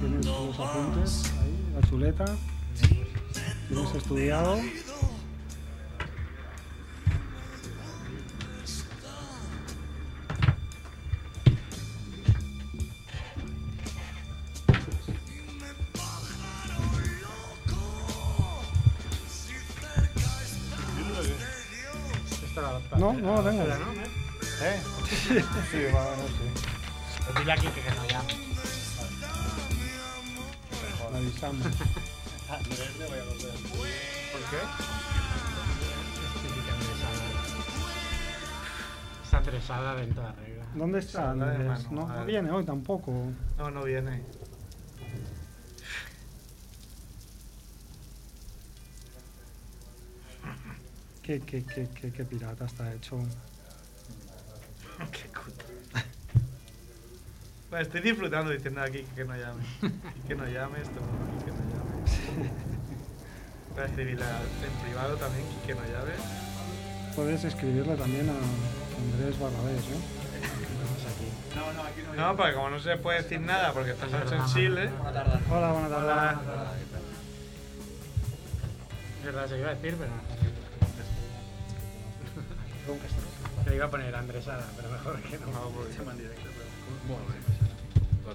Tienes los apuntes ahí, la chuleta. Tienes estudiado. Sí, bueno, sí. Dile aquí que no ya. Avisamos. ¿Por qué? Está estresada de toda regla. ¿Dónde está Andrés? No, a no viene hoy tampoco. No, no viene. Qué, qué, qué, qué, qué pirata está hecho. Qué cutre. Bueno, estoy disfrutando diciendo aquí que no llame. Y que no llame, esto que no llame. Voy a escribirle en privado también que no llame. Puedes escribirle también a Andrés Barrabés, ¿eh? No, porque como no se puede decir nada porque estás hecho en Chile. Hola, buenas tardes. Hola. Es verdad, se iba a decir, pero no. Te iba a poner Andresada, pero mejor que no.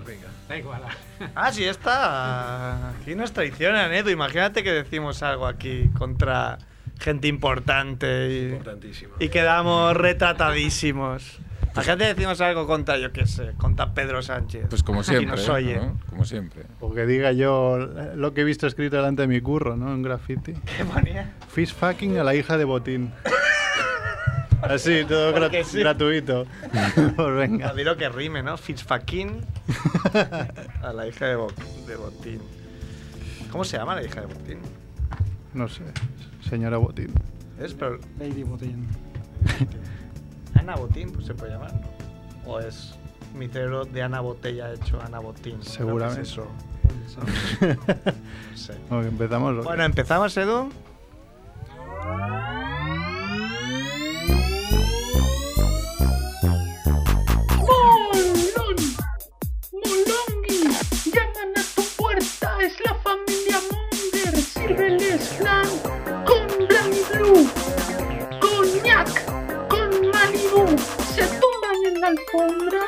Pues venga. Da igual. Ah, sí, está. Aquí nos traicionan, Edu. Imagínate que decimos algo aquí contra gente importante y, Importantísimo. y quedamos retratadísimos. Imagínate que decimos algo contra, yo qué sé, contra Pedro Sánchez. Pues como Y siempre. nos oye. ¿no? Como siempre. O que diga yo lo que he visto escrito delante de mi curro, ¿no? En graffiti. ¿Qué ponía? Fish fucking a la hija de Botín. Así, todo gra- Porque sí. gratuito. pues venga. Dilo que rime, ¿no? Fitzfaquín a la hija de, Bo- de Botín. ¿Cómo se llama la hija de Botín? No sé, señora Botín. ¿Es? Pero Lady Botín. Ana Botín, pues se puede llamar, ¿no? O es mi cerebro de Ana Botella hecho Ana Botín. Seguramente. eso. No sé. Empezamos. Bueno, empezamos, Edu. Flan con Blanc Blue, coñac con Malibu. Se tumban en la alfombra.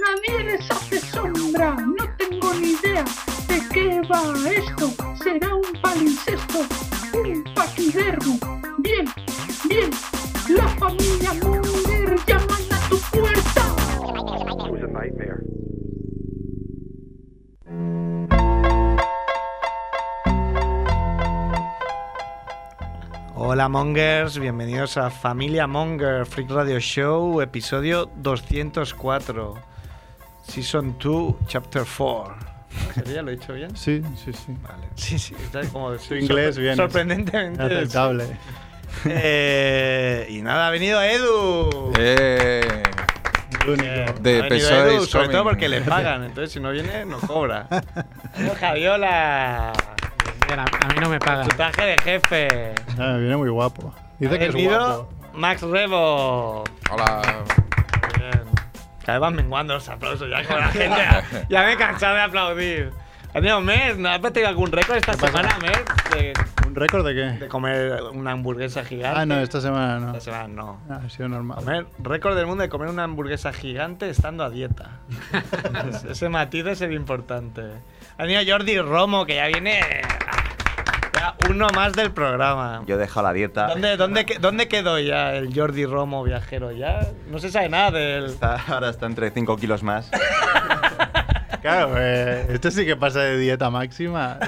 Nadie les hace sombra. No tengo ni idea de qué va esto. Será un palincesto, un paquidermo. Bien, bien. La familia Hola Mongers, bienvenidos a Familia Monger Freak Radio Show, episodio 204, Season 2, Chapter 4. ¿Ya lo he dicho bien? Sí, sí, sí. Vale. Sí, sí, está como Tu inglés bien. Sorprendentemente. Aceptable. Eh, y nada, ha venido Edu. Eh. Eh, De ha Edu, sobre todo porque le pagan, entonces si no viene, no cobra. Adiós, Mira, a mí no me pagan. Tu traje de jefe. Ah, viene muy guapo. Dice que es guapo. Max Rebo. hola. Bien. Cada vez van menguando los aplausos ya con la gente. Ya, ya me he cansado de aplaudir. Ha tenido Mer, ¿no has batido algún récord esta semana, Mer? De, ¿Un récord de de qué? comer una hamburguesa gigante. Ah, no, esta semana no. Esta semana no. Ah, ha sido normal. Comer, récord del mundo de comer una hamburguesa gigante estando a dieta. Es- Ese matiz es el importante. Ha venido Jordi Romo, que ya viene. Ya uno más del programa. Yo he dejado la dieta. ¿Dónde, dónde, ¿Dónde quedó ya el Jordi Romo viajero? Ya no se sabe nada del. Está- ahora está entre 5 kilos más. Claro, eh, esto sí que pasa de dieta máxima.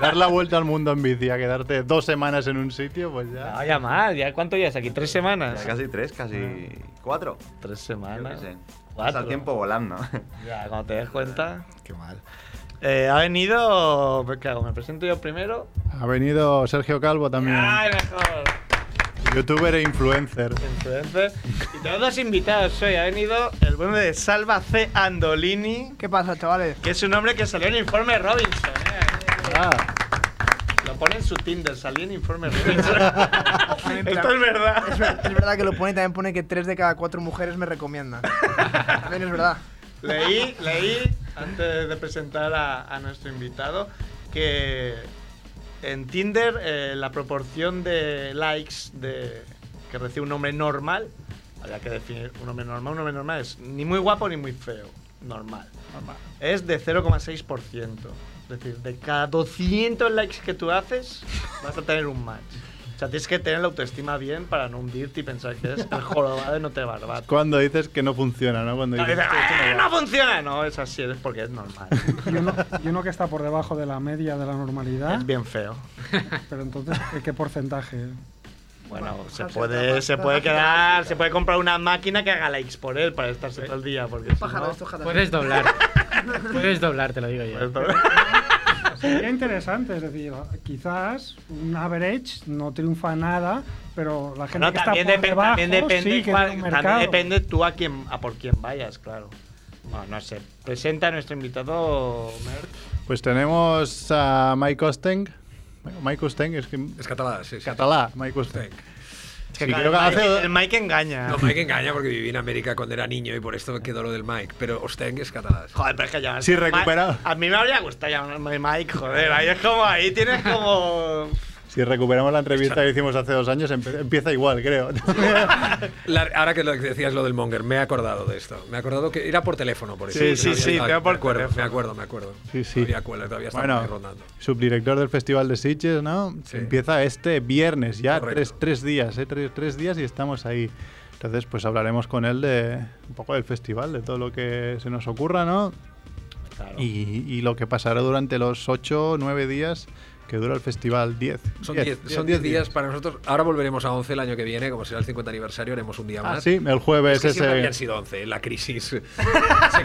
Dar la vuelta al mundo en bici, a quedarte dos semanas en un sitio, pues ya. No, ya más. ¿Ya cuánto llevas aquí? ¿Tres semanas? Ya casi 3, casi 4. Tres Yo qué semanas. sé. Cuatro. Pasa el tiempo volando. Ya, cuando te des cuenta. Qué mal. Eh, ha venido. ¿Qué hago? ¿Me presento yo primero? Ha venido Sergio Calvo también. ¡Ay, mejor! Youtuber e influencer. influencer. Y tenemos dos invitados hoy. Ha venido el bueno de Salva C. Andolini, ¿Qué pasa, chavales? que es un hombre que salió en Informe Robinson. ¿eh? Ah, Lo pone en su Tinder, salió en Informe Robinson. Esto es verdad. Es, es verdad que lo pone y también pone que 3 de cada 4 mujeres me recomiendan. También es verdad. Leí, leí, antes de presentar a, a nuestro invitado, que en Tinder eh, la proporción de likes de, que recibe un hombre normal, habría que definir un hombre normal, un hombre normal es ni muy guapo ni muy feo, normal. Es de 0,6%. Es decir, de cada 200 likes que tú haces, vas a tener un match. O sea, tienes que tener la autoestima bien para no hundirte y pensar que es el jorobado de no te barbat. cuando dices que no funciona, ¿no? Cuando dices, "Eh, no funciona. No, es así, es porque es normal. Y uno, y uno que está por debajo de la media de la normalidad, es bien feo. pero entonces, ¿qué- ¿qué porcentaje? Bueno, se puede, se puede quedar, se puede comprar una máquina que haga likes por él para estarse todo el día. Porque si Pájaro, no. Puedes doblar. Puedes doblar, te lo digo yo. Sería interesante, es decir, quizás un average no triunfa nada, pero la gente No, que está también, por debajo también depende, sí que cuál- también depende tú a quién, a por quién vayas, claro. Bueno, no sé. Presenta a nuestro invitado, Merck. Pues tenemos a Mike Osteng. Mike Osteng, es que. Es catalán, sí, sí. Catalá, Mike Osteng. Osteng. Es que Sí, claro, creo que el, Mike, hace- el Mike engaña. No, Mike engaña porque viví en América cuando era niño y por esto me quedó lo del Mike. Pero Osteng es catalán. Joder, pero es que ya. Sí, recuperado. A mí me habría gustado llamarme Mike, joder. Ahí es como, ahí tienes como. Si recuperamos la entrevista que hicimos hace dos años, empieza igual, creo. La- ahora que decías lo del Monger, me he acordado de esto. Me he acordado que era por teléfono, por eso. Sí, sí, sí, por me acuerdo. Me acuerdo, me acuerdo. Sí, sí. Todavía todavía Bueno, rondando. subdirector del Festival de Sitges, ¿no? Sí. Empieza este viernes, ya tres, tres días, ¿eh? Tres, tres días y estamos ahí. Entonces, pues hablaremos con él de un poco del festival, de todo lo que se nos ocurra, ¿no? Y, y lo que pasará durante los ocho, nueve días que dura el festival, 10. Son 10 son 10 días para nosotros. Ahora volveremos a 11 el año que viene, como será el 50 aniversario, haremos un día Ah, más. sí, el jueves Es que siempre ese. habían sido 11. La crisis se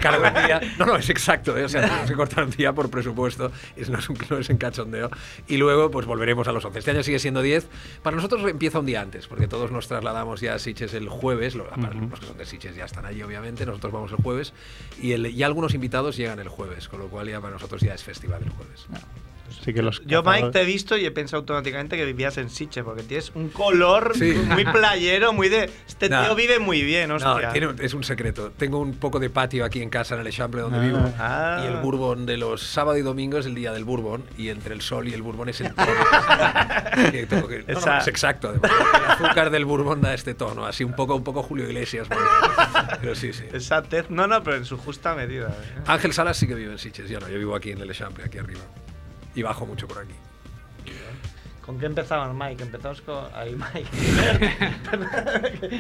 cargó un día. No, no, es exacto. ¿eh? O sea, tenemos que cortar un día por presupuesto. Es, no, es un, no es en cachondeo. Y luego, pues volveremos a los 11. Este año sigue siendo 10. Para nosotros empieza un día antes, porque todos nos trasladamos ya a Sitges el jueves. Los que son de Sitges ya están allí, obviamente. Nosotros vamos el jueves. Y, el, y algunos invitados llegan el jueves, con lo cual ya para nosotros ya es festival el jueves. Sí que los Yo, Mike, cazadores- te he visto y he pensado automáticamente que vivías en Siche, porque tienes un color Sí. muy playero, muy de. Este No. tío vive muy bien, No, hostia. tiene un- es un secreto. Tengo un poco de patio aquí en casa, en el Eixample donde Ah. vivo. Ah. Y el bourbon de los sábado y domingo es el día del bourbon. Y entre el sol y el bourbon es el tono. que tengo que- no, no, es exacto, además. El azúcar del bourbon da este tono. Así un poco, un poco Julio Iglesias. ¿no? Pero sí, sí. Esa tez. No, no, pero en su justa medida. ¿eh? Ángel Salas sí que vive en Sitges. Yo no, yo vivo aquí en el Eixample, aquí arriba. Y bajo mucho por aquí. ¿Con qué empezamos, Mike? Empezamos con. Ahí, Mike.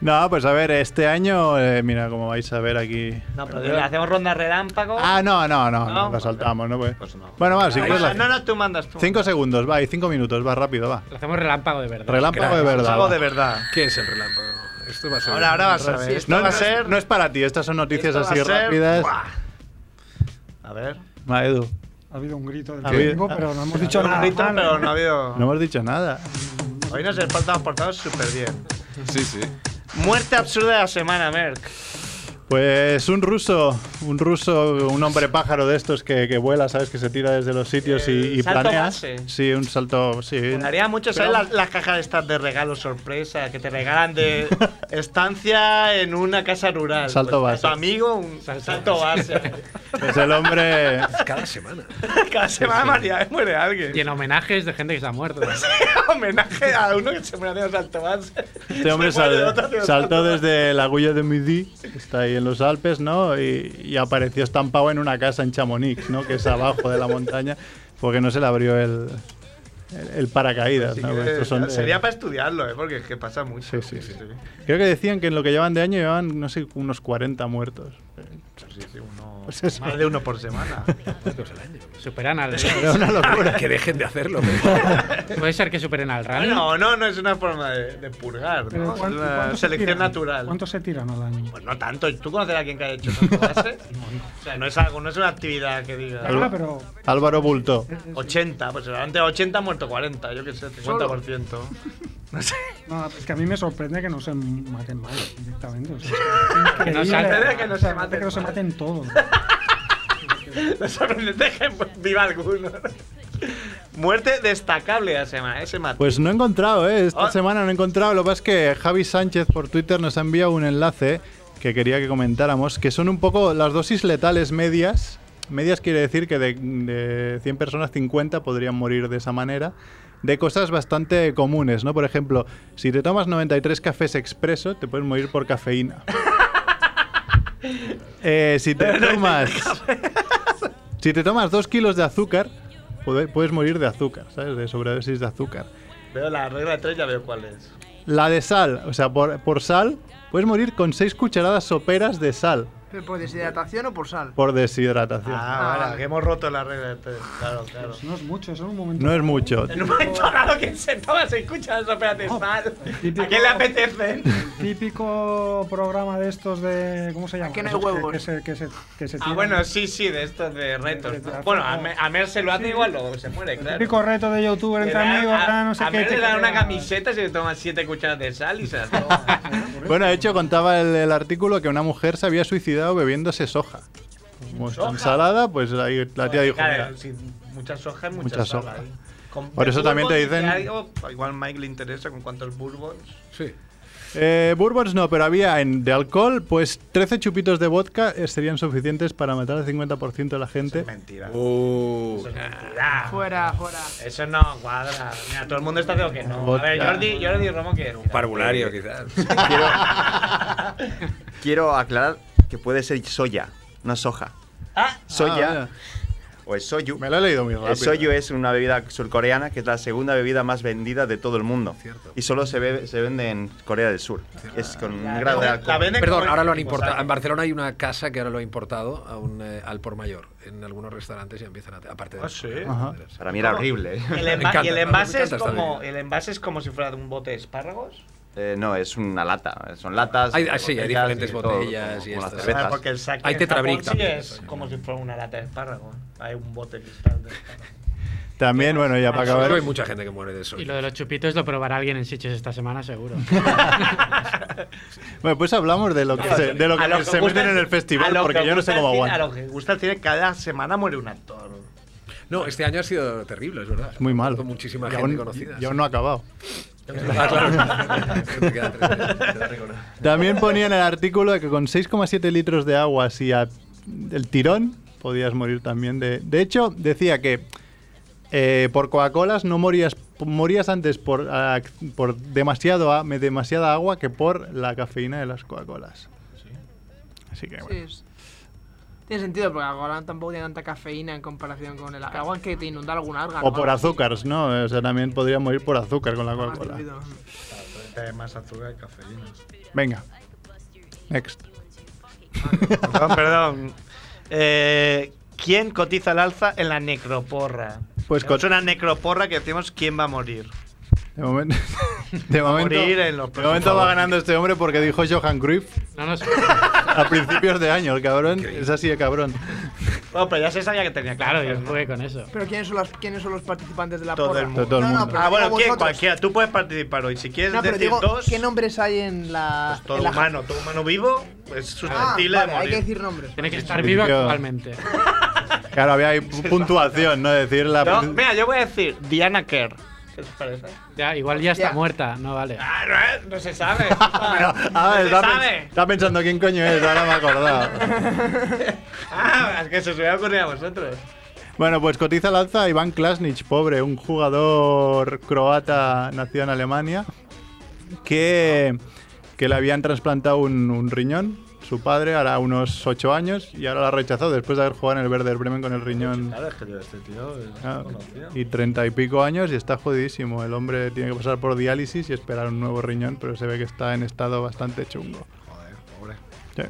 No, pues a ver, este año, eh, mira, como vais a ver aquí. no, pero le hacemos ronda relámpago. Ah, no, no, no, No, no, lo saltamos, ¿no? Pues, Pues no. Bueno, va, si quieres la- no, no, tú mandas tú. Cinco segundos, va, y cinco minutos, va rápido, va. Lo hacemos relámpago de verdad. Relámpago de verdad. Va. de verdad. ¿Qué es el relámpago? Esto va a ser. Ahora, ahora vas a ver. Sí, Esto no, va a ser. no es para ti, estas son noticias esto va así a ser- rápidas. ¡Buah! A ver. Va, Edu, Ha habido un grito del público, pero no hemos dicho Un nada. grito, mal. pero no ha habido. no hemos dicho nada. Hoy nos estamos portado súper bien. Sí, sí. Muerte absurda de la semana, Merck. Pues un ruso, un ruso, un hombre pájaro de estos que, que vuela, ¿sabes? Que se tira desde los sitios y, El y salto planea. base. Sí, un salto, sí. Me haría mucho, ¿sabes? Pero- Las, las cajas estas de regalo sorpresa que te regalan de estancia en una casa rural. Salto Pues, base. Tu amigo, un salto, base. Pues el hombre, Cada semana. Cada semana María muere alguien. Y en homenajes de gente que se ha muerto. Homenaje a uno que se muere haciendo salto base. este hombre sal- saltó salto desde la Agulla de Midi, que está ahí en los Alpes, ¿no? Y, y apareció estampado en una casa en Chamonix, ¿no? Que es abajo de la montaña, porque no se le abrió el, el, el paracaídas, ¿no? que son de- sería para estudiarlo, ¿eh? Porque es que pasa mucho. Sí, sí, sí. Creo que decían que en lo que llevan de año llevan, no sé, unos 40 muertos. Sí, sí, uno- Pues eso. Más de uno por semana. Superan al Era una locura. Que dejen de hacerlo. Puede ser que superen al rally. no, no, no es una forma de, de purgar, Pero ¿no? Es ¿cuánto- una se selección tiran? natural. ¿Cuántos se tiran al año? Pues no tanto. ¿Tú conoces a alguien que haya hecho salto base? O sea, no es algo, no es una actividad que diga. Ah, pero Álvaro Bulto. 80, pues seguramente 80 ha muerto 40, yo qué sé, 50%. No sé. No, es que a mí me sorprende que no se maten mal directamente. O sea, es Que no se increíble. sorprende que no se Me parece maten que no se mal. maten todos. Lo sorprendente es que viva alguno. Muerte destacable la semana, ese mate. Pues no he encontrado, ¿eh? Esta Ah. semana no he encontrado. Lo que pasa es que Javi Sánchez por Twitter nos ha enviado un enlace que quería que comentáramos, que son un poco las dosis letales medias. Medias quiere decir que de, de 100 personas, 50 podrían morir de esa manera. De cosas bastante comunes, ¿no? Por ejemplo, si te tomas 93 cafés expreso, te puedes morir por cafeína. Eh, si te tomas... Si te tomas 2 kilos de azúcar, puede- puedes morir de azúcar, ¿sabes? De sobredosis de azúcar. Veo la regla de tres, ya veo cuál es. La de sal, o sea, por, por sal, puedes morir con 6 cucharadas soperas de sal ¿Pero ¿Por deshidratación o por sal? por deshidratación. Ah, vale, vale. que hemos roto la regla. Claro, claro. No es mucho, eso en un momento. No es mucho. En un momento dado que se toma, se escucha eso, espérate, sal. ¿A quién le apetece? Típico programa de estos de. ¿Cómo se llama? ¿A qué no hay Esos que- huevos? Que, se, que se, que se Ah, bueno, sí, sí, de estos de retos. De- de- de- Bueno, a, Mer- a Mer se lo hace igual, luego se muere, claro. Típico reto de youtuber entre amigos, a, ah, no sé a qué. Mer te le dan una camiseta y se toma siete cucharadas de sal y se las toma. Bueno, de hecho, contaba el, el artículo que una mujer se había suicidado bebiéndose soja. Como está ensalada, pues ahí la tía dijo, Claro, "Mira, sí, mucha soja y mucha, soja. Con- Por eso también te dicen- si algo, igual Mike le interesa con cuántos bourbons. Sí. Eh, bourbons no, pero había en, de alcohol, pues 13 chupitos de vodka eh, serían suficientes para matar al 50% de la gente. Mentira. Uh, Eso es mentira. Fuera, fuera. Eso no cuadra. Mira, todo el mundo está diciendo que no. A ver, Vodka. Jordi, Jordi Romo, ¿qué? un parvulario, quizás. Quiero, quiero aclarar que puede ser soya, no soja. Ah, Soya Ah, o el soyu. Me lo he leído muy rápido. El soyu es una bebida surcoreana que es la segunda bebida más vendida de todo el mundo. Y solo se, bebe- se vende en Corea del Sur. Es con un grado de alcohol. Perdón, ahora lo han como importado. En Barcelona hay una casa que ahora lo ha importado a un, eh, al por mayor. En algunos restaurantes ya empiezan a. Aparte de. Ah, sí. Para mí era horrible. ¿eh? El, Me enva- encanta, y el me envase es como el envase es como si fuera de un bote de espárragos. Eh, no, es una lata. Son latas. Hay- ah, sí, hay botellas diferentes y todo, botellas y como. Ah, porque el sake Hay Tetrabric sí es eso. como si fuera una lata de espárrago. Hay un bote de cristal de espárrago. También, bueno, ya para que hay acabar. mucha gente que muere de eso. Y lo de los chupitos lo probará alguien en Sitges esta semana, seguro. Bueno, pues hablamos de lo que se, de lo que lo se meten en el festival, porque que yo no sé cómo aguanta. A lo que gusta el cine, cada semana muere un actor. No, este año ha sido terrible, es verdad. Muy malo. Con muchísima Y gente aún, conocida. y aún no ha acabado. Ah. También ponía en el artículo que con 6,7 litros de agua, si a el tirón, podías morir también de... De hecho, decía que eh, por Coca-Colas no morías, morías antes por, ah, por demasiado, a- demasiada agua que por la cafeína de las Coca-Colas. Así que Sí, bueno. Tiene sentido, porque ahora tampoco tiene tanta cafeína en comparación con el agua que te inunda algún alga. O por azúcares, ¿no? O sea, también podría morir por azúcar con la Coca-Cola. Trae más azúcar que cafeína. Venga. Next. Perdón, perdón. Eh, ¿Quién cotiza al alza en la necroporra? Pues cot- una necroporra que decimos quién va a morir. De momento, de momento, morir en los de momento va ganando este hombre porque dijo Johan Cruyff No nos... a principios de año. El cabrón es así de cabrón. Bueno, pero ya se sabía que tenía Claro, yo jugué con eso. Pero ¿quiénes son, los, ¿quiénes son los participantes de la Todo porra? el mundo. Todo el No, no, mundo. pero Ah, bueno, ¿quién? vosotros. Cualquiera. Tú puedes participar hoy. Si quieres No, pero decir digo, dos, ¿qué nombres hay en la. pues todo en la humano, todo humano vivo, es Ah, susceptible vale, de hay morir. que decir nombres. Tiene que estar vivo actualmente. Claro, había ahí puntuación, ¿no? Decir la. No, mira, yo voy a decir Diana Kerr. ¿Qué os parece? Ya, igual ya está Ya. muerta, no vale. Ah, no, es- no se sabe. A no ver, se está, sabe. pens- está pensando quién coño es, ahora me he acordado. Ah, es que se os hubiera ocurrido a vosotros. Bueno, pues cotiza al alza Iván Klasnich, pobre, un jugador croata nacido en Alemania, que, que le habían trasplantado un, un riñón, su padre, hará unos 8 años, y ahora lo ha rechazado después de haber jugado en el Werder Bremen con el riñón. Claro, es que tío, este tío es Ah, y treinta y pico años y está jodidísimo. El hombre tiene que pasar por diálisis y esperar un nuevo riñón, pero se ve que está en estado bastante chungo. Joder, pobre. Sí.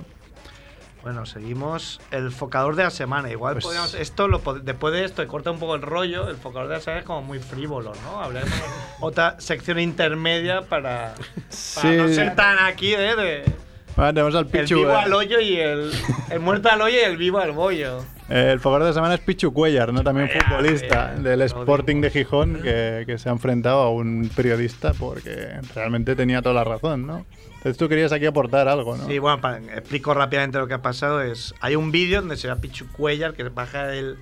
Bueno, seguimos. El focador de la semana. Igual Pues- podríamos. Esto lo, después de esto, corta un poco el rollo. El focador de la semana es como muy frívolo, ¿no? Hablaremos otra sección intermedia para, para Sí. no ser tan aquí ¿eh? de. Bueno, tenemos al El Pichu. vivo eh, al hoyo y el, el muerto al hoyo y el vivo al bollo. eh, el favor de la semana es Pichu Cuellar, ¿no? También futbolista del Sporting de. Gijón, que, que se ha enfrentado a un periodista porque realmente tenía toda la razón, ¿no? Entonces tú querías aquí aportar algo, ¿no? Sí, bueno, explico rápidamente lo que ha pasado. Es, hay un vídeo donde se ve a Pichu Cuellar que baja del,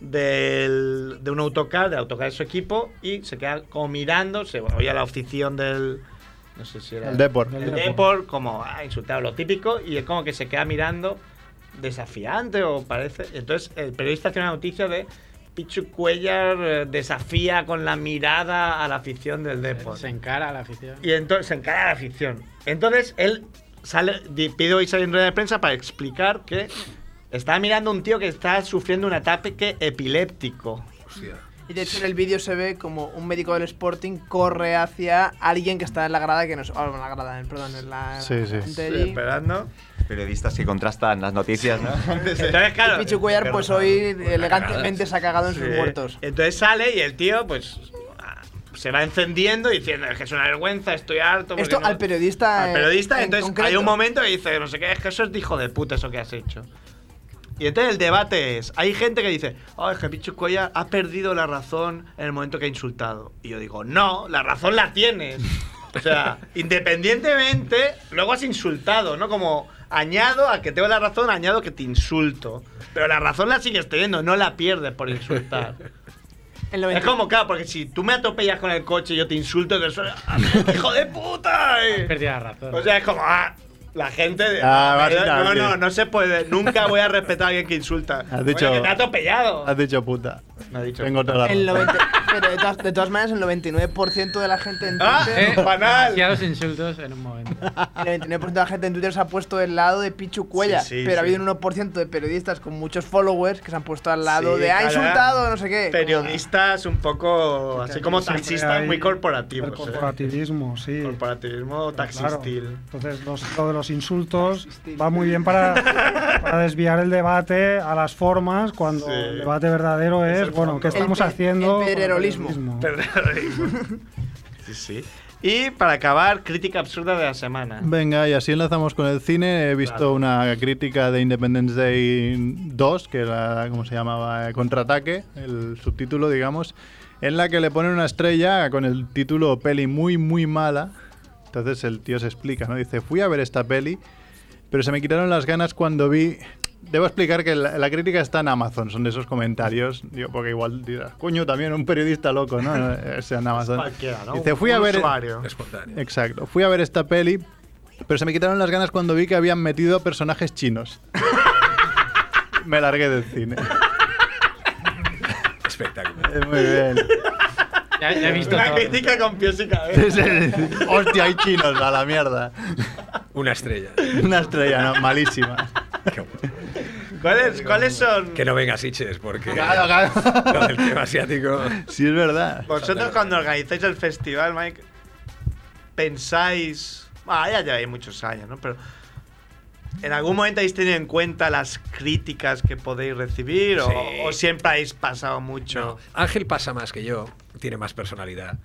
del- de un autocar, del autocar de su equipo, y se queda como mirando, se oye la afición del... No sé si era... El Depor. El Depor, como ha insultado lo típico, y es como que se queda mirando desafiante, o parece. Entonces el periodista hace una noticia de... Pichu Cuellar eh, desafía con la mirada a la afición del Depor. Se encara a la afición. Y entonces se encara a la afición. Entonces él sale, pide hoy salir en rueda de prensa para explicar que estaba mirando a un tío que está sufriendo un ataque epiléptico. Hostia. Y de hecho en el vídeo se ve como un médico del Sporting corre hacia alguien que está en la grada que no es. Oh, en la grada, perdón, en la. Sí, sí. allí. Esperando. Periodistas que contrastan las noticias, ¿no? Entonces, claro. Y Pichu Cuellar, pues hoy elegantemente se ha cagado en sus Sí. muertos. Entonces sale y el tío, pues. ah, Se va encendiendo diciendo es que es una vergüenza, estoy harto. Esto no-". al periodista. al eh, periodista, en entonces concreto. hay un momento que dice, no sé qué, es que eso es de hijo de puta eso que has hecho. Y entonces el debate es, hay gente que dice, oh, es que Pichu Cuellar ha perdido la razón en el momento que ha insultado. Y yo digo, no, la razón la tienes. O sea, independientemente, luego has insultado, ¿no? Como añado a que tengo la razón, añado que te insulto. Pero la razón la sigues teniendo, no la pierdes por insultar. Es como, claro, porque si tú me atropellas con el coche y yo te insulto suelo, ¡ah, ¡hijo de puta! Y- Perdí la razón. o sea, es como, ah, la gente. de- Ah, no, básicamente. no, no se puede. Nunca voy a respetar a alguien que insulta. Has dicho- Oye, que te ha atropellado. Has dicho puta. Me ha dicho. Tengo toda la El razón. 90 pero de todas, de todas maneras, el 99% de la gente en ¡Ah! Twitter. Eh, banal. demasiados insultos en un momento. El 99% de la gente en Twitter se ha puesto del lado de Pichu Cuellar. Sí, sí, pero ha habido un 1% de periodistas con muchos followers que se han puesto al lado Sí, de ha insultado, no sé qué. Periodistas un poco. Así como taxistas muy corporativos. El ¿eh? corporativismo, sí. Corporativismo Claro. taxistil. Entonces, los- lo de los insultos va muy bien para, para desviar el debate a las formas, cuando Sí. el debate verdadero es, el bueno, fondo. ¿qué estamos El haciendo? el? Terrorismo. sí, sí. Y para acabar, crítica absurda de la semana. Venga, y así enlazamos con el cine. He visto Claro. una crítica de Independence Day 2, que era, ¿cómo se llamaba? Contraataque, el subtítulo, digamos, en la que le ponen una estrella con el título peli muy, muy mala. Entonces el tío se explica, ¿no? Dice, fui a ver esta peli, pero se me quitaron las ganas cuando vi... Debo explicar que la, la crítica está en Amazon, son de esos comentarios, digo, porque igual dirás, coño, también un periodista loco, ¿no? Eh, sea en Amazon. ¿no? Dice, fui Un a ver... usuario. Espontáneo. Exacto. Fui a ver esta peli, pero se me quitaron las ganas cuando vi que habían metido personajes chinos. me largué del cine. Espectacular. Muy bien. Ya, ya he visto Una todo. crítica con pies y cabeza. Hostia, hay chinos a la mierda. Una estrella. Una estrella, no, malísima. Qué bueno. ¿Cuáles, ¿Cuáles son? Que no venga Siches, porque Claro, claro. lo del tema asiático. Sí, es verdad. Vosotros cuando organizáis el festival, Mike, pensáis... Ah, ya lleváis muchos años, ¿no? Pero... ¿En algún momento habéis tenido en cuenta las críticas que podéis recibir? o- Sí. O, siempre habéis pasado mucho? No, Ángel pasa más que yo, tiene más personalidad.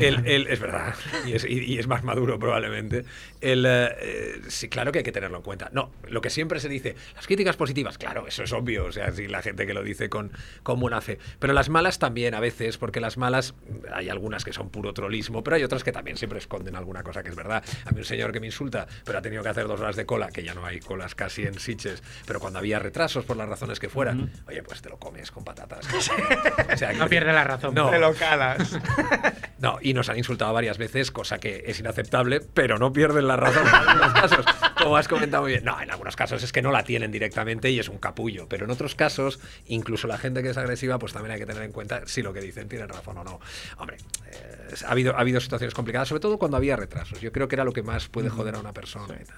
Él, él- es verdad, y es, y- y es más maduro probablemente. Él, eh, eh, sí, claro que hay que tenerlo en cuenta. No, lo que siempre se dice, las críticas positivas, claro, eso es obvio, o sea, sí, la gente que lo dice con, con buena fe. Pero las malas también a veces, porque las malas, hay algunas que son puro trolismo, pero hay otras que también siempre esconden alguna cosa que es verdad. A mí un señor que me insulta, pero ha tenido que hacer dos horas de cola, que ya no hay colas casi en Siches, pero cuando había retrasos por las razones que fueran, oye, pues te lo comes con patatas. O sea, No pierde la razón. No. No, y nos han insultado varias veces, cosa que es inaceptable, pero no pierden la razón en algunos casos, como has comentado muy bien. No, en algunos casos es que no la tienen directamente y es un capullo, pero en otros casos, incluso la gente que es agresiva, pues también hay que tener en cuenta si lo que dicen tienen razón o no. Hombre, eh, ha, habido, ha habido situaciones complicadas, sobre todo cuando había retrasos. Yo creo que era lo que más puede joder a una persona y tal.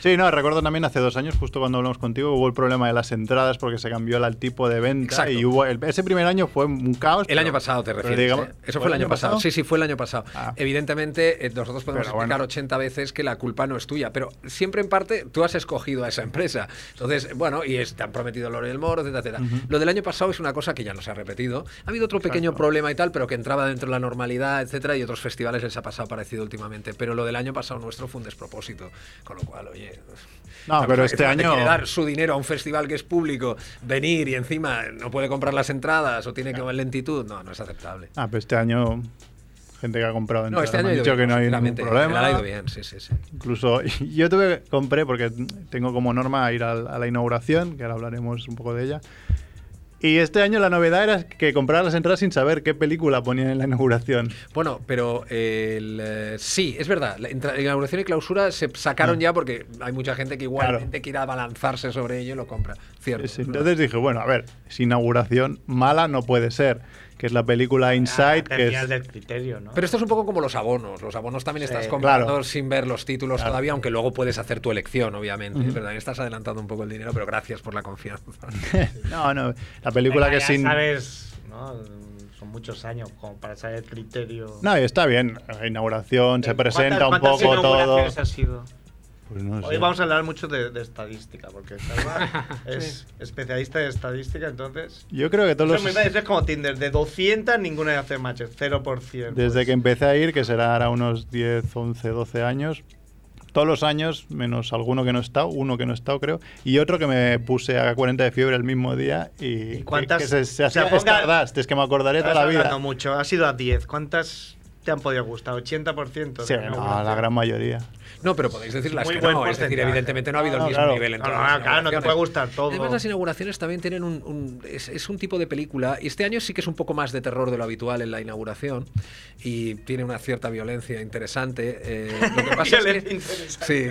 Sí, no, recuerdo también hace dos años, justo cuando hablamos contigo, hubo el problema de las entradas porque se cambió el tipo de venta Exacto. y hubo el- ese primer año fue un caos. El pero- año pasado te refieres. digamos- ¿eh? Eso fue el año pasado. Sí, sí, fue el año pasado. Ah. Evidentemente, eh, nosotros podemos Pero explicar bueno. 80 veces que la culpa no es tuya, pero siempre en parte tú has escogido a esa empresa. Entonces, bueno, y es- te han prometido el oro y el moro, etcétera, etcétera. Lo del año pasado es una cosa que ya no se ha repetido. Ha habido otro pequeño problema y tal, pero que entraba dentro de la normalidad, etcétera, y otros festivales les ha pasado parecido últimamente. Pero lo del año pasado nuestro fue un despropósito. Con lo cual, oye, oye. No, pero este que año- quiere dar su dinero a un festival que es público, venir y encima no puede comprar las entradas o tiene que ver lentitud, no, no es aceptable. Ah, pero este año, gente que ha comprado No, entradas este me año han dicho que bien, no hay ningún problema. ha ido bien, sí, sí, sí. Incluso yo tuve, compré, porque tengo como norma ir al- a, la inauguración, que ahora hablaremos un poco de ella. Y este año la novedad era que compraba las entradas sin saber qué película ponían en la inauguración. Bueno, pero el, eh, sí, es verdad. La inauguración y clausura se sacaron ya porque hay mucha gente que igualmente quiera abalanzarse sobre ello y lo compra. Cierto. Sí, entonces dije, bueno, a ver, es inauguración mala no puede ser, que es la película Inside, que es... del criterio, ¿no? Pero esto es un poco como los abonos. Los abonos también Sí, estás comprando claro. sin ver los títulos Claro. todavía, aunque luego puedes hacer tu elección, obviamente. Es verdad, estás adelantando un poco el dinero, pero gracias por la confianza. no, no, la película Venga, que ya sin... sabes, ¿no? Son muchos años como para saber el criterio. No, y está bien, la inauguración, se ¿Cuántas- presenta un poco todo... inauguraciones ha sido? Pues no Hoy sé. vamos a hablar mucho de, de estadística, porque Salva es especialista en estadística, entonces... Yo creo que todos Eso los... me parece como Tinder, de 200 ninguna hace matches, 0%. Desde pues. que empecé a ir, que será ahora unos 10, 11, 12 años, todos los años, menos alguno que no he estado, uno que no he estado creo, y otro que me puse a 40 de fiebre el mismo día y, ¿Y cuántas- que, que se, se o sea, ponga- Stardust, es que me acordaré toda la vida. hablando mucho, ha sido a 10. ¿Cuántas te han podido gustar? ¿80%? Sí, de no, la gran mayoría. No, pero podéis decir las Muy que no. Es decir, evidentemente no ha habido No, el mismo claro. nivel en No, todas no, las claro, no te puede gustar todo. Además, las inauguraciones también tienen un. un- es, es un tipo de película. y Este año sí que es un poco más de terror de lo habitual en la inauguración. Y tiene una cierta violencia interesante. eh, lo que pasa es que. Sí.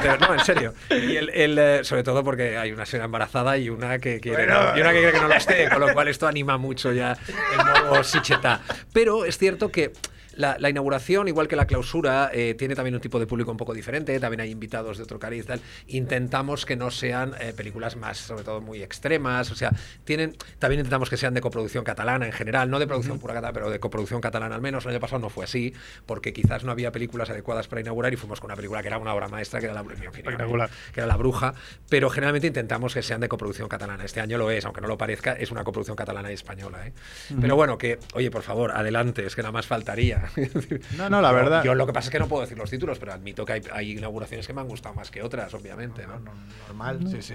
Pero no, en serio. Y el, el, eh, sobre todo porque hay una señora embarazada y una que quiere, Bueno. y una que no lo esté. Con lo cual, esto anima mucho ya el modo Sicheta. Pero es cierto que. La, la inauguración, igual que la clausura, eh, tiene también un tipo de público un poco diferente. También hay invitados de otro cariz. y Tal. Intentamos que no sean eh, películas más, sobre todo, muy extremas. O sea, tienen, también intentamos que sean de coproducción catalana en general, no de producción pura catalana, pero de coproducción catalana al menos. El año pasado no fue así, porque quizás no había películas adecuadas para inaugurar y fuimos con una película que era una obra maestra, que era la, opinión, que era La Bruja. Pero generalmente intentamos que sean de coproducción catalana. Este año lo es, aunque no lo parezca, es una coproducción catalana y española. ¿eh? Pero bueno, que, oye, por favor, adelante, es que nada más faltaría. No, no, la Yo- verdad. Yo lo que pasa es que no puedo decir los títulos, pero admito que hay, hay inauguraciones que me han gustado más que otras, obviamente. ¿no? Normal. Sí, sí.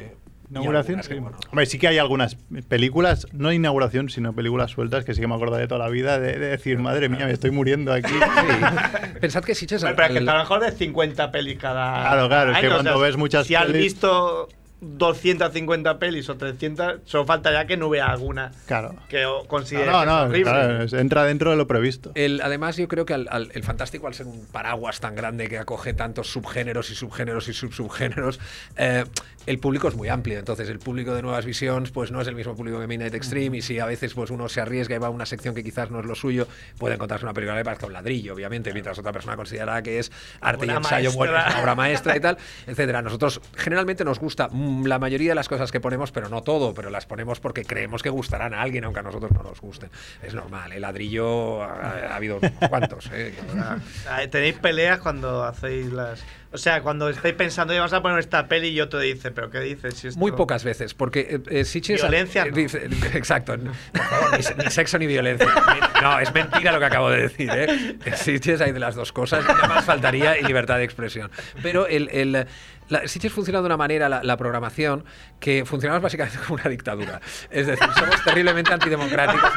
Inauguración, sí. bueno, Hombre, sí que hay algunas películas, no inauguración, sino películas sueltas que sí que me acordaré toda la vida de, de decir, madre mía, me estoy muriendo aquí. Pensad que Sitges Pero, que a lo mejor de 50 pelis cada. Claro, claro, es que cuando ves muchas Si has pelis- visto 250 pelis o 300, solo falta ya que no vea alguna Claro. que considere No, que no, claro, entra dentro de lo previsto. El, además, yo creo que al- al- el fantástico, al ser un paraguas tan grande que acoge tantos subgéneros y subgéneros y subsubgéneros, eh, el público es muy amplio. Entonces, el público de Nuevas Visions pues no es el mismo público que Midnight Extreme. Y si a veces pues uno se arriesga y va a una sección que quizás no es lo suyo, puede encontrarse una película que parezca un ladrillo, obviamente, mientras otra persona considera que es arte y ensayo, bueno, maestra. es una obra maestra y tal, etcétera. Nosotros generalmente nos gusta mm, la mayoría de las cosas que ponemos, pero no todo, pero las ponemos porque creemos que gustarán a alguien, aunque a nosotros no nos gusten. Es normal, el ladrillo ha, ha habido cuantos. ¿eh? Ah, Tenéis peleas cuando hacéis las. O sea, cuando estáis pensando, "Oye, vamos a poner esta peli y otro dice, ¿pero qué dices? Si esto- Muy pocas veces, porque eh, eh, Sitges- Violencia, eh, no. exacto. no, por favor, ni, se- ni sexo ni violencia. No, es mentira lo que acabo de decir. ¿eh? En Sitges hay de las dos cosas, y nada más faltaría y libertad de expresión. Pero el, el, la, Sitges funciona de una manera, la, la programación, que funcionamos básicamente como una dictadura. Es decir, somos terriblemente antidemocráticos.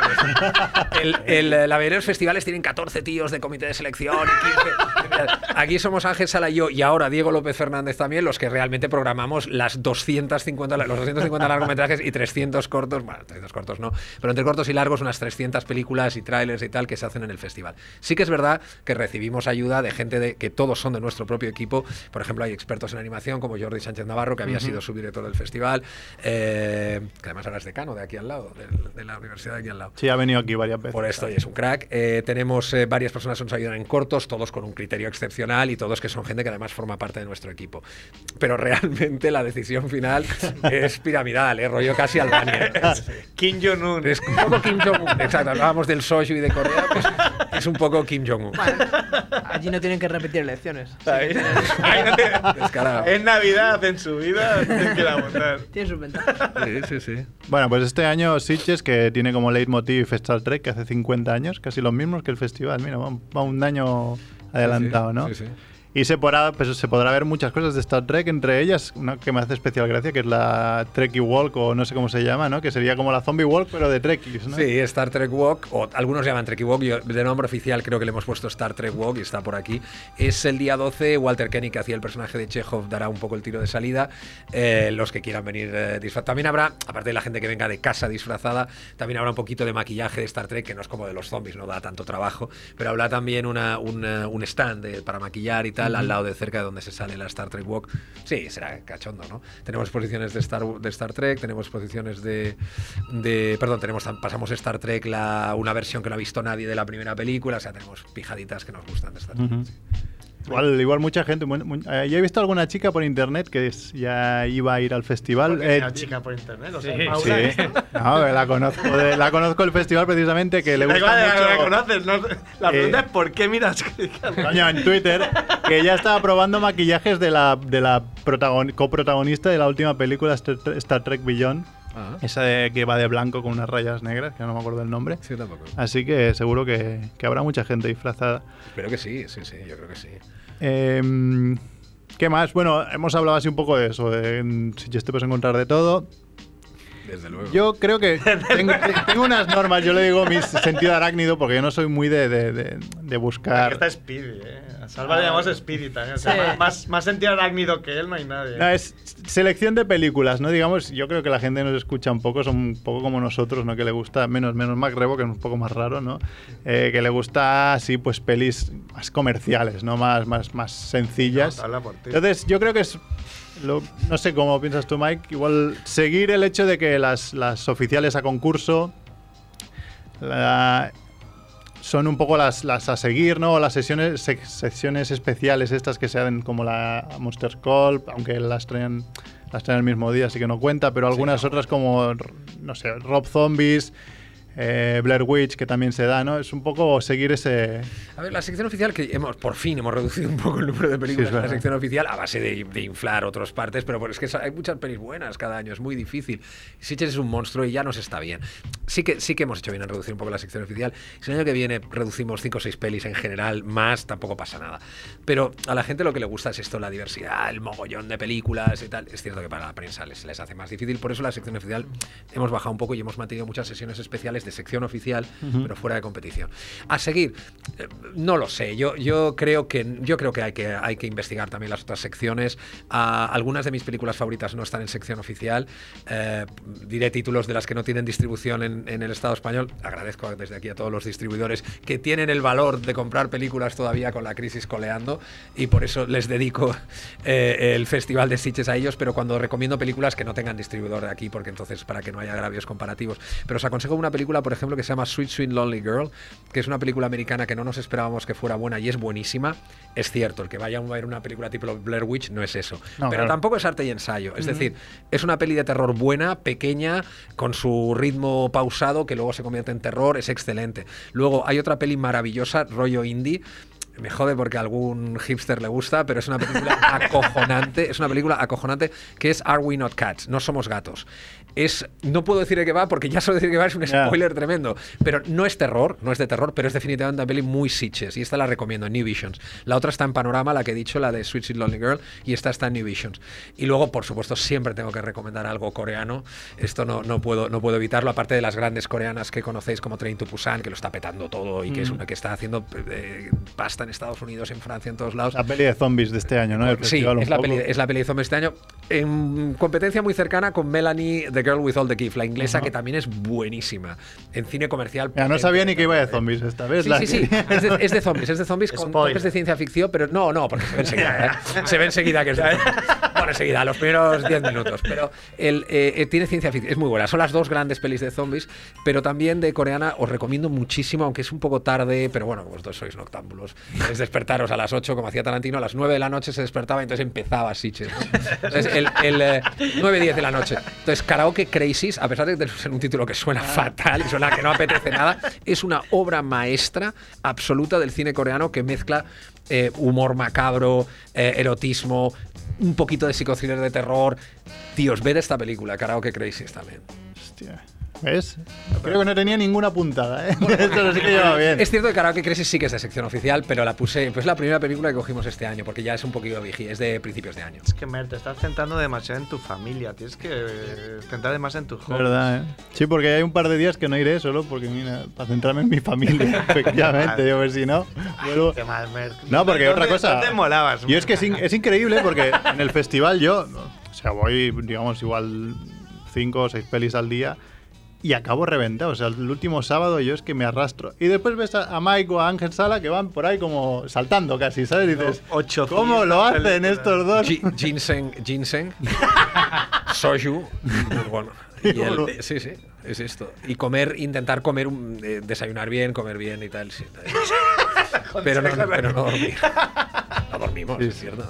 El, el, la mayoría de los festivales tienen 14 tíos de comité de selección y 15. Aquí somos Ángel Sala y yo, y ahora Diego López Fernández también, los que realmente programamos las 250, la- los 250 largometrajes y 300 cortos, bueno, 300 cortos no, pero entre cortos y largos unas 300 películas y trailers y tal que se hacen en el festival. Sí que es verdad que recibimos ayuda de gente de, que todos son de nuestro propio equipo. Por ejemplo, hay expertos en animación como Jordi Sánchez Navarro, que había sido subdirector del festival, eh, que además ahora es decano de aquí al lado, de, la universidad de aquí al lado. Sí, ha venido aquí varias veces. Por esto y es un crack. Eh, tenemos eh, varias personas que nos ayudan en cortos, todos con un criterio excepcional y todos que son gente que además forma parte de nuestro equipo. Pero realmente la decisión final es piramidal, es rollo casi Albania. Kim Jong-un. Es un poco Kim Jong-un. Exacto, hablábamos del Soju y de Corea, pues es un poco Kim Jong-un. Allí no tienen que repetir elecciones. Ahí- ahí no. Es Navidad, hacen su vida, tienen que ir a votar. Tienen sus ventajas. Sí, sí, sí. Bueno, pues este año Sitges, que tiene como leitmotiv Star Trek, que hace 50 años, casi los mismos que el festival. Mira, va, va un año adelantado, ¿no? Sí, sí. Y se podrá, pues, se podrá ver muchas cosas de Star Trek, entre ellas una que me hace especial gracia, que es la Trekkie Walk, o no sé cómo se llama, ¿no? Que sería como la Zombie Walk, pero de Trekkies, ¿no? Sí, Star Trek Walk, o algunos llaman Trekkie Walk, yo de nombre oficial creo que le hemos puesto Star Trek Walk y está por aquí. Es el día 12, Walter Kenny, que hacía el personaje de Chekhov, dará un poco el tiro de salida. Eh, los que quieran venir eh, disfrazados. También habrá, aparte de la gente que venga de casa disfrazada, también habrá un poquito de maquillaje de Star Trek, que no es como de los zombies, no da tanto trabajo, pero habrá también una- un stand de- para maquillar y tal, al lado de cerca de donde se sale la Star Trek Walk. Sí, será cachondo, ¿no? Tenemos exposiciones de Star, de Star Trek, tenemos exposiciones de, de perdón, tenemos pasamos Star Trek la, una versión que no ha visto nadie de la primera película, o sea, tenemos pijaditas que nos gustan de Star Trek. Ujú. Igual, igual mucha gente. mu- mu- eh, yo he visto alguna chica por internet que es- ya iba a ir al festival. Eh, Una chica por internet, o sea, Sí, Paula, sí. No, la conozco, de- la conozco el festival precisamente que le gusta igual, mucho. la conoces, ¿no? La Eh, pregunta es ¿por qué miras? Coño, en Twitter, que ya estaba probando maquillajes de la, de la protagon- coprotagonista de la última película Star, Star Trek Beyond. Ah, Esa de, que va de blanco con unas rayas negras, que no me acuerdo el nombre. sí, tampoco. Así que seguro que, que habrá mucha gente disfrazada. Espero que sí, sí, sí, yo creo que sí. Em, ¿Qué más? Bueno, hemos hablado así un poco de eso, de Sitges te puedes encontrar de todo. Desde luego. Yo creo que tengo, tengo unas normas, yo le digo mi sentido arácnido, porque yo no soy muy de, de- de- de buscar... Está Speedy, ¿eh? Salva le llamamos Speedy también. O sea, Sí. más- más, más sentido arácnido que él no hay nadie. No, es selección de películas, ¿no? Digamos, yo creo que la gente nos escucha un poco, son un poco como nosotros, ¿no? Que le gusta, menos, menos Mac Rebo, que es un poco más raro, ¿no? Eh, que le gusta, así, pues pelis más comerciales, ¿no? Más, más, más sencillas. No, habla por ti. Entonces, yo creo que es. lo- no sé cómo piensas tú, Mike. Igual seguir el hecho de que las, las oficiales a concurso la- son un poco las, las a seguir, ¿no? Las sesiones, sec- secciones especiales estas que se hacen como la Monster Call, aunque las traen, las traen el mismo día, así que no cuenta, pero algunas otras como, no sé, Rob Zombies, eh, Blair Witch, que también se da, ¿no? Es un poco seguir ese... A ver, la sección oficial, que hemos, por fin hemos reducido un poco el número de películas Sí, en la sección oficial a base de, de inflar otras partes, pero pues es que hay muchas pelis buenas cada año, es muy difícil. Sitges es un monstruo y ya nos está bien. Sí que, sí que hemos hecho bien en reducir un poco la sección oficial. Si el año que viene reducimos 5 o 6 pelis en general, más, tampoco pasa nada. Pero a la gente lo que le gusta es esto, la diversidad, el mogollón de películas y tal. Es cierto que para la prensa les, les hace más difícil, por eso la sección oficial hemos bajado un poco y hemos mantenido muchas sesiones especiales de sección oficial, pero fuera de competición. A seguir, eh, no lo sé. Yo, yo creo que yo creo que hay que hay que investigar también las otras secciones. Ah, algunas de mis películas favoritas no están en sección oficial. Eh, diré títulos de las que no tienen distribución en, en el Estado español. Agradezco desde aquí a todos los distribuidores que tienen el valor de comprar películas todavía con la crisis coleando y por eso les dedico eh, el Festival de Sitges a ellos, pero cuando recomiendo películas que no tengan distribuidor de aquí, porque entonces para que no haya agravios comparativos. Pero os aconsejo una película, por ejemplo, que se llama Sweet Sweet Lonely Girl, que es una película americana que no nos esperábamos que fuera buena y es buenísima. Es cierto, el que vaya a ver una película tipo Blair Witch no es eso. No, pero claro. tampoco es arte y ensayo. Es decir, es una peli de terror buena, pequeña, con su ritmo pausado, que luego se convierte en terror, es excelente. Luego hay otra peli maravillosa, rollo indie. Me jode porque a algún hipster le gusta, pero es una película acojonante. Es una película acojonante que es Are We Not Cats? No somos gatos. Es, no puedo decir de qué va porque ya solo decir que va es un Ya. spoiler tremendo. Pero no es terror, no es de terror, pero es definitivamente una peli muy sitches. Y esta la recomiendo, New Visions. La otra está en Panorama, la que he dicho, la de Sweet Sweet Lonely Girl, y esta está en New Visions. Y luego, por supuesto, siempre tengo que recomendar algo coreano. Esto no, no, puedo, no puedo evitarlo, aparte de las grandes coreanas que conocéis como Train to Busan, que lo está petando todo y que es una que está haciendo eh, pasta en Estados Unidos, en Francia, en todos lados. La peli de zombies de este año, ¿no? Sí, es la, peli, es la peli de zombies este año. En competencia muy cercana con Melanie, The Girl with All the Gifts, la inglesa, que también es buenísima. En cine comercial. Ya, no sabía ni que iba de zombies esta vez. Sí, la sí, sí. Es de, es de zombies, es de zombies con Spoiler. toques de ciencia ficción, pero no, no, porque se ve enseguida. ¿eh? Se ve enseguida que es de Enseguida, los primeros 10 minutos. Pero el, eh, eh, tiene ciencia ficción, es muy buena. Son las dos grandes pelis de zombies, pero también de coreana os recomiendo muchísimo, aunque es un poco tarde, pero bueno, vosotros sois noctámbulos. Es despertaros a las 8, como hacía Tarantino, a las 9 de la noche se despertaba y entonces empezaba Sitges. ¿no? Entonces, el, el, eh, 9-10 de la noche. Entonces, Karaoke Crisis, a pesar de tener un título que suena fatal y suena que no apetece nada, es una obra maestra absoluta del cine coreano que mezcla eh, humor macabro, eh, erotismo, un poquito de psicothriller de terror. Tíos, ved esta película, Karaoke Crisis también. Hostia. ¿Ves? Creo que no tenía ninguna puntada, ¿eh? Esto sí que lleva bien. Es cierto que Karaoke Crisis sí que es de sección oficial, pero la puse, pues la primera película que cogimos este año, porque ya es un poquito vieja, es de principios de año. Es que, Mer, te estás centrando demasiado en tu familia. Tienes que eh, centrarte más en tus Es hobbies. verdad, ¿eh? Sí, porque hay un par de días que no iré solo porque, mira, para centrarme en mi familia, efectivamente. Yo, pues si no, vuelvo. Qué mal, Mer. No, porque otra ¿Dónde- cosa. dónde molabas? Yo es que es, in- es increíble porque en el festival yo, o sea, voy, digamos, igual cinco o seis pelis al día y acabo reventado. O sea, el último sábado yo es que me arrastro. Y después ves a, a Mike o a Ángel Sala que van por ahí como saltando casi, ¿sabes? Y dices, 800 ¿cómo lo hacen estos dos? Gi- ginseng, ginseng, soju, bueno, y el- eh, sí, sí, es esto. Y comer, intentar comer, un- eh, desayunar bien, comer bien y tal. sí. pero, no, pero no dormir. No dormimos, es cierto.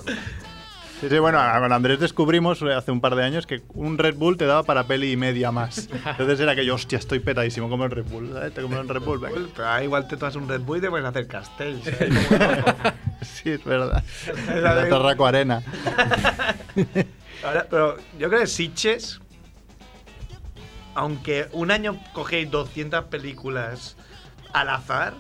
Sí, sí, bueno, con Andrés descubrimos eh, hace un par de años que un Red Bull te daba para peli y media más. Entonces era que yo, hostia, estoy petadísimo, como el Red Bull, ¿sabes? Te como un Red Bull, venga. Pero ahí igual te tomas un Red Bull y te puedes hacer castells. Sí, es verdad. La Torraco Arena. Ahora, pero yo creo que Sitches, aunque un año cogéis 200 películas al azar,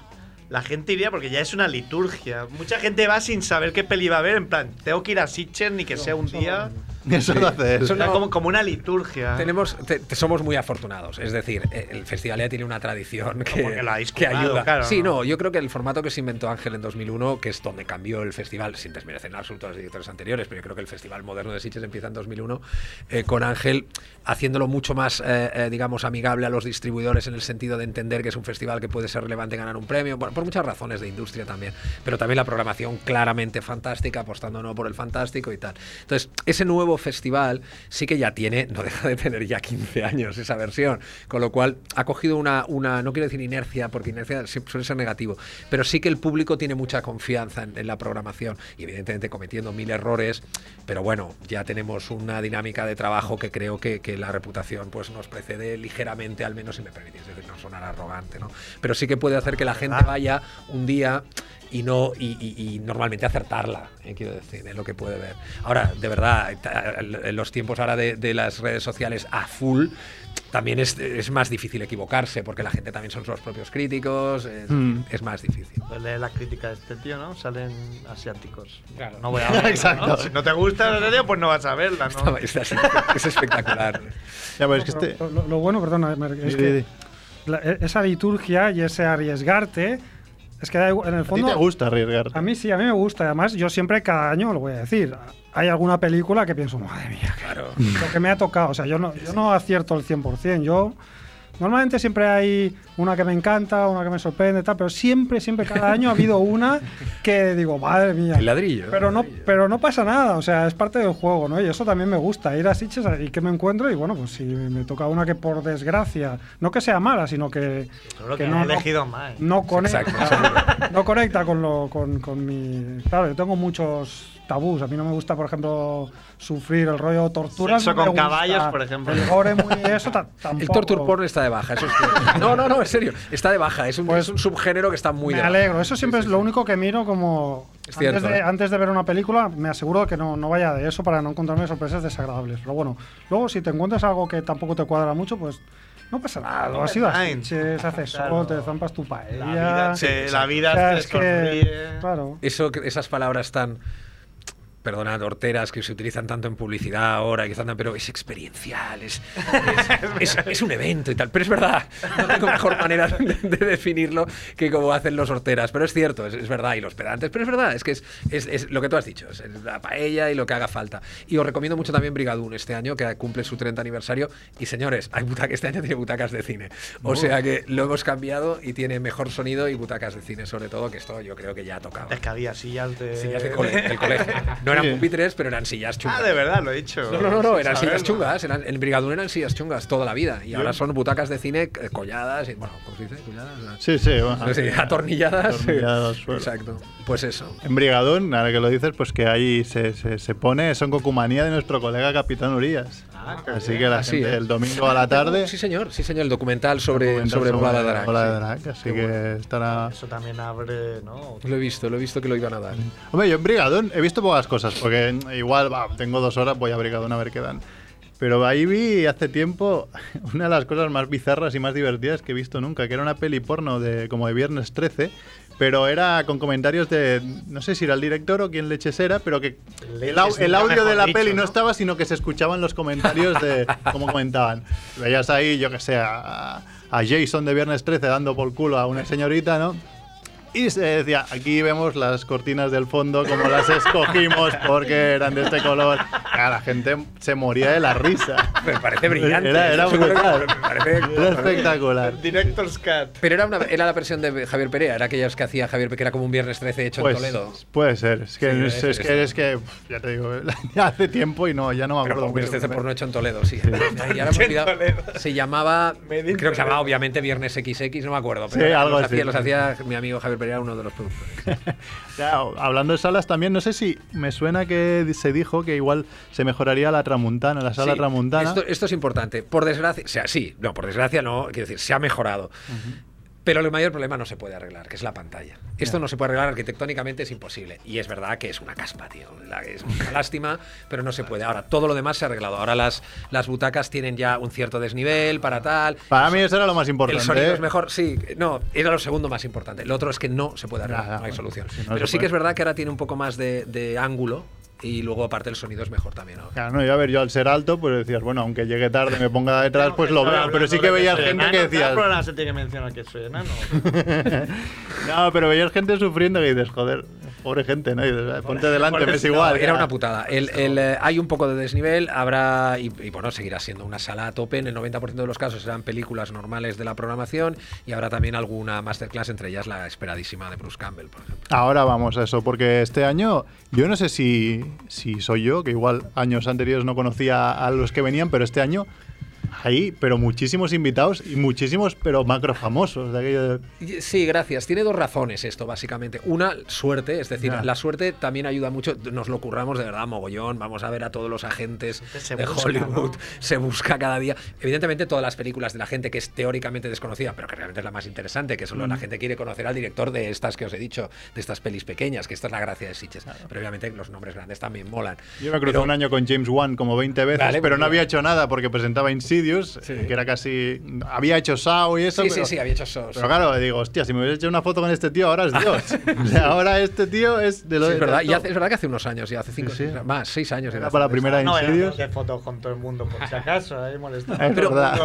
la gente iría porque ya es una liturgia. Mucha gente va sin saber qué peli va a ver, en plan, tengo que ir a Sitges ni que sea un día. Eso lo hace él. O sea, como, como una liturgia. Tenemos, te- te- somos muy afortunados. Es decir, el festival ya tiene una tradición que, habéis que ayuda. claro, sí, ¿no? no, yo creo que el formato que se inventó Ángel en 2001, que es donde cambió el festival, sin desmerecer en absoluto a los directores anteriores, pero yo creo que el festival moderno de Sitges empieza en 2001, eh, con Ángel haciéndolo mucho más, eh, eh, digamos, amigable a los distribuidores en el sentido de entender que es un festival que puede ser relevante ganar un premio, por, por muchas razones de industria también, pero también la programación claramente fantástica, apostando no por el fantástico y tal. Entonces, ese nuevo festival sí que ya tiene, no deja de tener ya 15 años esa versión, con lo cual ha cogido una, una no quiero decir inercia, porque inercia suele ser negativo, pero sí que el público tiene mucha confianza en, en la programación y evidentemente cometiendo mil errores, pero bueno, ya tenemos una dinámica de trabajo que creo que, que la reputación pues nos precede ligeramente, al menos si me permitís, decir, no sonar arrogante, ¿no? Pero sí que puede hacer que la gente vaya un día y no y, y- y normalmente acertarla, eh, quiero decir, en lo que puede ver. Ahora, de verdad, en los tiempos ahora de, de las redes sociales a full, también es, es más difícil equivocarse, porque la gente también son los propios críticos, es, Mm. es más difícil. Pues lee la crítica de este tío, ¿no? Salen asiáticos. Claro. No voy a verla, Exacto. ¿no? Si no te gusta la serie, pues no vas a verla, ¿no? Es, es espectacular. Ya, pues es que este. lo, lo bueno, perdona, es que la- e- esa liturgia y ese arriesgarte, es que en el ¿A ti fondo... te gusta arriesgar? A mí sí, a mí me gusta. Además, yo siempre, cada año, lo voy a decir, hay alguna película que pienso, madre mía, Claro. lo que me ha tocado. O sea, yo no, yo no acierto el 100%. Yo, normalmente siempre hay una que me encanta, una que me sorprende, tal, pero siempre, siempre, cada año ha habido una que digo, madre mía. El ladrillo. Pero no, ladrillo. pero no pasa nada, o sea, es parte del juego, ¿no? Y eso también me gusta, ir a Sitges y que me encuentro y bueno, pues si me toca una que por desgracia, no que sea mala, sino que, Seguro que que no, no, no- elegido mal. no conecta, Exacto, no conecta con, lo, con, con mi... Claro, yo tengo muchos tabús, a mí no me gusta, por ejemplo, sufrir el rollo tortura. Sexo con caballos, por ejemplo. El gore muy eso ta- tampoco. El torture porn está de baja, eso es. No, no, no, en serio, está de baja, es un, Pues es un subgénero que está muy me de baja. alegro, eso siempre Sí, sí, es lo único que miro como... Es antes, cierto, de, ¿eh? antes de ver una película me aseguro que no, no vaya de eso para no encontrarme sorpresas desagradables. Pero bueno, luego si te encuentras algo que tampoco te cuadra mucho, pues no pasa nada. Lo has ido a Fine. Sitges, haces Claro. sol, te zampas tu paella. La vida, se- la vida O sea, es que, claro. Eso, esas palabras tan, perdonad, horteras que se utilizan tanto en publicidad ahora, que tanto, pero es experiencial, es, es, es- es un evento y tal. Pero es verdad, no tengo mejor manera de, de definirlo que como hacen los horteras. Pero es cierto, es, verdad, y los pedantes, pero es verdad, es que es lo que tú has dicho, es la paella y lo que haga falta. Y os recomiendo mucho también Brigadún este año, que cumple su 30 aniversario. Y señores, hay butacas, este año tiene butacas de cine. O sea que lo hemos cambiado y tiene mejor sonido y butacas de cine, sobre todo, que esto yo creo que ya tocaba. Es que había sillas de. Sillas de cole- del colegio. No eran pupitres, pero eran sillas chungas. Ah, de verdad, lo he dicho. No, no, no, eran sillas saberlo. chungas. Eran, en Brigadún eran sillas chungas toda la vida. Y ahora son butacas de cine eh, colladas y, bueno, ¿cómo se dice? Colladas. Sí, sí, bueno. Sí, atornilladas. Atornilladas. Exacto. Pues eso. En Brigadón, ahora que lo dices, pues que ahí se, se, se pone Son Gokumanía de nuestro colega Capitán Urias. Así que la Así gente es. el domingo a la tarde. Sí, señor, sí, señor. El documental sobre, documental sobre, Bola de Drag, Bola de sí. Drag, Así que estará. Eso también abre, ¿no? Lo he visto, lo he visto que lo iban a dar. Hombre, yo en Brigadón he visto pocas cosas, porque igual va, tengo dos horas, voy a Brigadón a ver qué dan. Pero ahí vi hace tiempo una de las cosas más bizarras y más divertidas que he visto nunca, que era una peli porno de como de Viernes 13, pero era con comentarios de, no sé si era el director o quién leches era, pero que el, au- el audio de la peli no, estaba, sino que se escuchaban los comentarios de cómo comentaban. Veías ahí, yo que sé, a, a Jason de Viernes 13 dando por culo a una señorita, ¿no? Y se decía, aquí vemos las cortinas del fondo, como las escogimos porque eran de este color. La gente se moría de la risa. Me parece brillante. Era, era brutal. me parece- Era espectacular. Director's Cut. Pero era, una, era la versión de Javier Perea, era aquellos que hacía Javier Perea, que era como un viernes 13 hecho Pues, en Toledo. puede ser. Es que, Sí, es, es que, es que, ya te digo, ya hace tiempo y no, ya no me Pero acuerdo. como viernes mucho. 13 porno hecho en Toledo, sí. Y ahora me he olvidado, se llamaba, creo que se llamaba obviamente Viernes XX, no me acuerdo. Pero Sí, algo los, así. hacía, los hacía mi amigo Javier Perea, uno de los productores. Ya, hablando de salas también, no sé si me suena que se dijo que igual se mejoraría la Tramuntana, la sala Sí, Tramuntana. Esto, esto es importante. Por desgracia, o sea, sí, no, por desgracia no, quiero decir, se ha mejorado. Pero el mayor problema no se puede arreglar, que es la pantalla. Esto no se puede arreglar arquitectónicamente, es imposible. Y es verdad que es una caspa, tío. Es una lástima, pero no se puede. Ahora, todo lo demás se ha arreglado. Ahora las, las butacas tienen ya un cierto desnivel para tal. Para mí eso era lo más El importante. sonido ¿eh? es mejor, sí, no, era lo segundo más importante. Lo otro es que no se puede arreglar, no hay solución. si no Pero sí que es verdad que ahora tiene un poco más de, de ángulo y luego aparte el sonido es mejor también. ahora. Claro, no, yo a ver, yo al ser alto, pues decías, bueno, aunque llegue tarde, me ponga detrás, pues lo veo. Pero sí que veías gente que decías. programa se tiene que mencionar que soy enano? No, pero veías gente sufriendo que dices, joder, pobre gente, ¿no? Ponte delante, me es igual. Era una putada. El- el, eh, hay un poco de desnivel, habrá, y, y bueno, seguirá siendo una sala a tope. En el 90% de los casos serán películas normales de la programación y habrá también alguna masterclass, entre ellas la esperadísima de Bruce Campbell, por ejemplo. Ahora vamos a eso, porque este año, yo no sé si, si soy yo, que igual años anteriores no conocía a los que venían, pero este año hay, pero muchísimos invitados y muchísimos, pero macro famosos. De aquello de- Sí, gracias. Tiene dos razones esto, básicamente. Una, suerte, es decir, Ya. la suerte también ayuda mucho. Nos lo curramos de verdad mogollón. Vamos a ver a todos los agentes Se de busca, Hollywood. ¿no? Se busca cada día. Evidentemente, todas las películas de la gente que es teóricamente desconocida, pero que realmente es la más interesante, que solo Mm. la gente quiere conocer al director de estas que os he dicho, de estas pelis pequeñas, que esta es la gracia de Sitges. Pero obviamente los nombres grandes también molan. Yo me crucé Pero- un año con James Wan como 20 veces, Vale, pero no había hecho nada porque presentaba Insidious, que era casi. Había hecho Sao y eso. Sí, pero, sí, sí, había hecho eso. Pero claro, digo, hostia, si me hubiera hecho una foto con este tío, ahora es Dios. o sea, ahora este tío es de lo Sí, es, verdad, de y hace- es verdad que hace unos años, ya hace cinco, Sí, sí. seis- más, seis años. Era era para la primera No, Insidious. de fotos con todo el mundo, por si acaso, ahí molestando. Es Pero- verdad.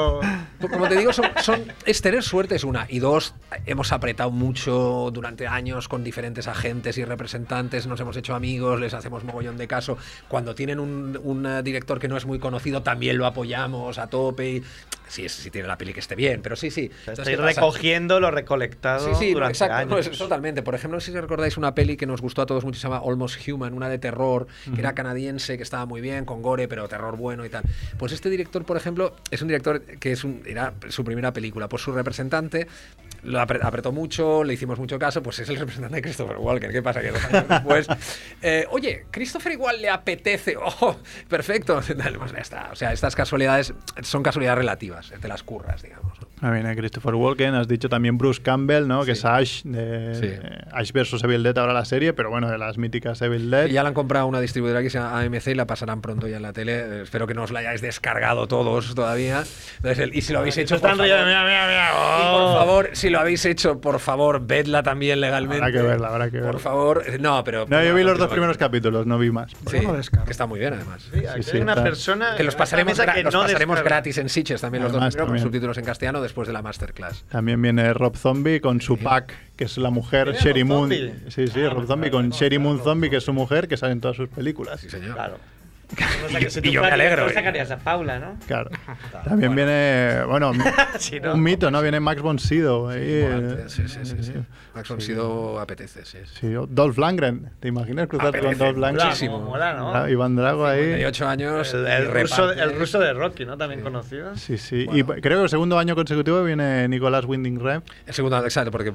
Como te digo, son, son- es tener suerte es una. Y dos, hemos apretado mucho durante años con diferentes agentes y representantes, nos hemos hecho amigos, les hacemos mogollón de caso. Cuando tienen un, un, eh, director que no es muy conocido, también lo apoyamos a tope. Si, es- si tiene la peli que esté bien, pero sí, sí. Entonces, Estáis ¿qué pasa? recogiendo lo recolectado Sí, sí, durante exacto, años. no, es- totalmente. Por ejemplo, no sé si recordáis una peli que nos gustó a todos mucho, se llama Almost Human, una de terror, que era canadiense, que estaba muy bien, con gore, pero terror bueno y tal. Pues este director, por ejemplo, es un director que es un, era su primera película. Pues su representante lo apre- apretó mucho, le hicimos mucho caso, pues es el representante de Christopher Walken. ¿Qué pasa? Que dos años después, eh, oye, Christopher igual le apetece. ¡Oh, perfecto! Dale, pues ya está. O sea, estas casualidades son casualidades relativas, te las curras, digamos. ¿no? Ah, bien, eh, Christopher Walken, has dicho también Bruce Campbell, ¿no? Que es Ash, de, Sí. Ash vs Evil Dead, ahora la serie, pero bueno, de las míticas Evil Dead. Y ya la han comprado una distribuidora que se llama AMC y la pasarán pronto ya en la tele. Eh, espero que no os la hayáis descargado todos todavía. Entonces, el- y si lo habéis hecho, por favor, mira, mira, mira. y oh. por favor, si lo habéis hecho, por favor, vedla también legalmente. Habrá que verla, habrá que verla. Por favor, no, pero. No, yo vi los dos primeros capítulos, no vi más. Sí, no que está muy bien además. Sí, sí, hay una está. persona Que los pasaremos, que los no pasaremos gratis en Sitches también los dos primeros con subtítulos en castellano después de la masterclass. También viene Rob Zombie con su pack, que es la mujer ¿Viene Sherry Rob Moon. Zombie? Sí, sí, Ah, Rob Zombie claro, con no, Sherry claro, Moon Zombie, que es su mujer, que sale en todas sus películas. Sí, señor. Claro. Si Y yo me alegro, eh. sacarías a Paula, ¿no? Claro. También viene, bueno, Sí, ¿no? un mito, ¿no? Viene Max von Sydow. ahí, eh, Sí, sí, sí. sí. Max von Sydow apetece, sí. sí. Sí, o Dolph Lundgren. ¿Te imaginas cruzarte con Dolph Lundgren? muchísimo. Mola, ¿no? Ah, Iván Drago ahí. 58 años. El, ruso, el ruso de Rocky, ¿no? También conocido. Sí, sí. Y creo que el segundo año consecutivo viene Nicolás Winding Refn. El segundo, exacto, porque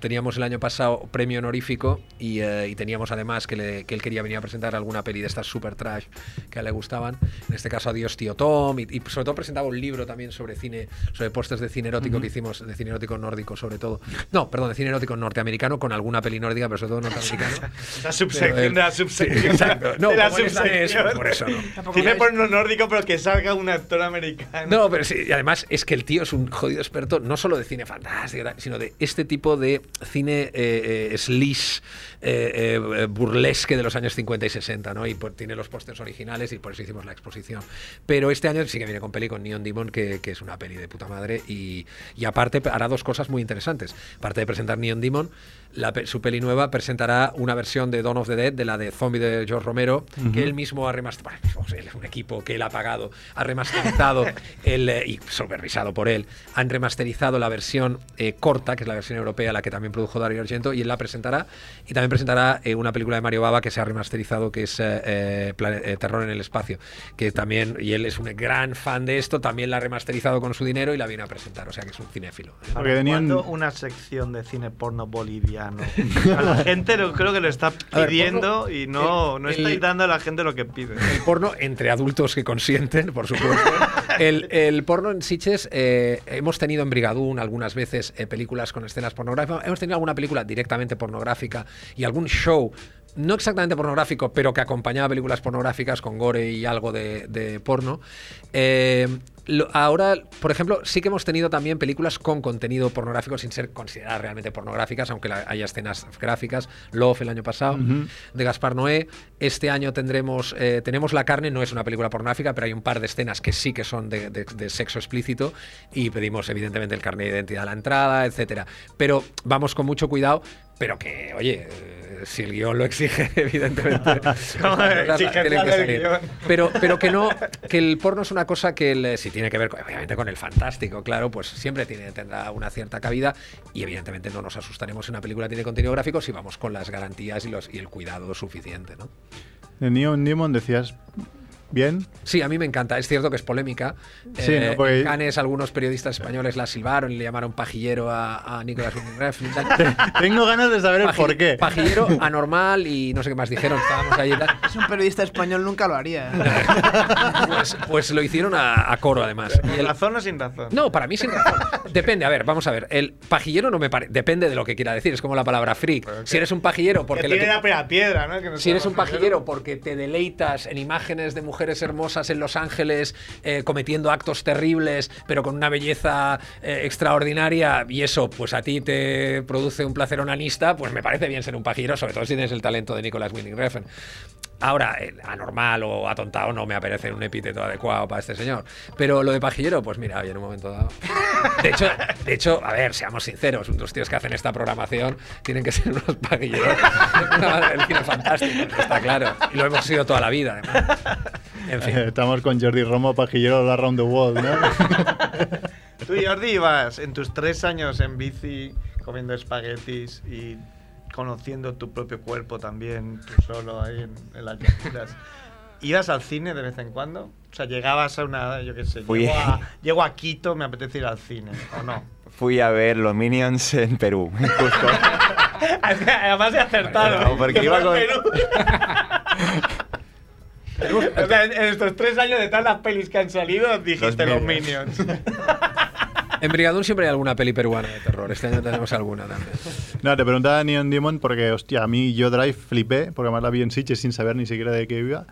teníamos el año pasado premio honorífico y, eh, y teníamos además que, le- que él quería venir a presentar alguna peli de estas super trash que a él le gustaban. En este caso, Adiós Tío Tom. Y, y sobre todo presentaba un libro también sobre cine, sobre pósters de cine erótico que hicimos, de cine erótico nórdico sobre todo. No, perdón, de cine erótico norteamericano con alguna peli nórdica, pero sobre todo norteamericano. La subsección Pero, eh, de la sí, subsección. exacto. No, de la es subsección. por eso no. Cine veis- porno nórdico, pero que salga un actor americano. No, pero sí, y además es que el tío es un jodido experto no solo de cine fantástico, sino de este tipo de cine eh, eh, slish, eh, eh, burlesque de los años 50 y 60, ¿no? Y tiene los pósters originales y por eso hicimos la exposición. Pero este año sí que viene con peli con Neon Demon, que, que es una peli de puta madre, y, y aparte hará dos cosas muy interesantes. Aparte de presentar Neon Demon, la su peli nueva presentará una versión de Dawn of the Dead, de la de Zombie de George Romero, que él mismo ha remasterizado. Él es un equipo que él ha pagado, ha remasterizado el, eh, y supervisado por él. Han remasterizado la versión eh, corta, que es la versión europea, la que también produjo Dario Argento, y él la presentará. Y también presentará eh, una película de Mario Baba que se ha remasterizado, que es eh, eh, Plane- eh, Terror en el Espacio, que también, y él es un gran fan de esto, también la ha remasterizado con su dinero y la viene a presentar, o sea que es un cinéfilo. Porque tenían- ¿Cuándo una sección de cine porno boliviano? A la gente lo, creo que lo está A ver, pidiendo porno- y no, el- no el- estáis dando a la gente lo que pide. El porno entre adultos que consienten, por supuesto. El, el porno en Sitges, eh, hemos tenido en Brigadún algunas veces eh, películas con escenas pornográficas. Hemos tenido alguna película directamente pornográfica y algún show. No exactamente pornográfico, pero que acompañaba películas pornográficas con gore y algo de, de porno. Eh, lo- ahora, por ejemplo, sí que hemos tenido también películas con contenido pornográfico sin ser consideradas realmente pornográficas, aunque la- haya escenas gráficas. Love el año pasado, de Gaspar Noé. Este año tendremos eh, tenemos La carne, no es una película pornográfica, pero hay un par de escenas que sí que son de, de- de sexo explícito y pedimos evidentemente el carnet de identidad a la entrada, etcétera. Pero vamos con mucho cuidado, pero que, oye, si el guion lo exige, evidentemente. Tienen que salir. Pero, pero que no, que el porno es una cosa que el- si tiene que ver, con- obviamente, con el fantástico, claro, pues siempre tiene, tendrá una cierta cabida y evidentemente no nos asustaremos si una película tiene contenido gráfico si vamos con las garantías y, los, y el cuidado suficiente, ¿no? De Neon Demon decías, bien. Sí, a mí me encanta. Es cierto que es polémica. Sí, Eh, no, porque- en Cannes algunos periodistas españoles la silbaron y le llamaron pajillero a, a Nicolás Refn. Tengo ganas de saber el Paji- por qué. Pajillero anormal y no sé qué más dijeron. Estábamos allí y tal. Es un periodista español nunca lo haría. ¿eh? Pues, pues lo hicieron a, a coro, además. Y ¿Con el- razón o sin razón? No, para mí sin razón. Depende, a ver, vamos a ver. El pajillero no me parece. Depende de lo que quiera decir. Es como la palabra freak. Si eres un pajillero porque que le tiene tu- la piedra, ¿no? Que no si eres un pajillero porque te deleitas en imágenes de mujeres hermosas en Los Ángeles eh, cometiendo actos terribles, pero con una belleza eh, extraordinaria, y eso, pues a ti te produce un placer onanista, pues me parece bien ser un pajillero, sobre todo si tienes el talento de Nicolas Winding Refn. Ahora, el anormal o atontado no me aparece un epíteto adecuado para este señor. Pero lo de pajillero, pues mira, oye, en un momento dado. De hecho, de hecho, a ver, seamos sinceros, los tíos que hacen esta programación tienen que ser unos pajilleros. El cine fantástico, está claro. Y lo hemos sido toda la vida, además. En fin. Estamos con Jordi Romo, pajillero de Around the World, ¿no? Tú, Jordi, ibas en tus tres años en bici comiendo espaguetis y conociendo tu propio cuerpo también, tú solo ahí en, en las llanuras. ¿Ibas al cine de vez en cuando? O sea, llegabas a una, yo qué sé, Fui- llego a, llego a Quito, me apetece ir al cine, ¿o no? Fui a ver los Minions en Perú. Justo. Además de acertado. No, porque que iba con- Perú. O sea, en estos tres años de todas las pelis que han salido, dijiste los, Los Minions. En Brigadún siempre hay alguna peli peruana de terror. Este año tenemos alguna también. No, te preguntaba Neon Demon porque, hostia, a mí yo Drive flipé, porque además la vi en Sitges sin saber ni siquiera de qué iba.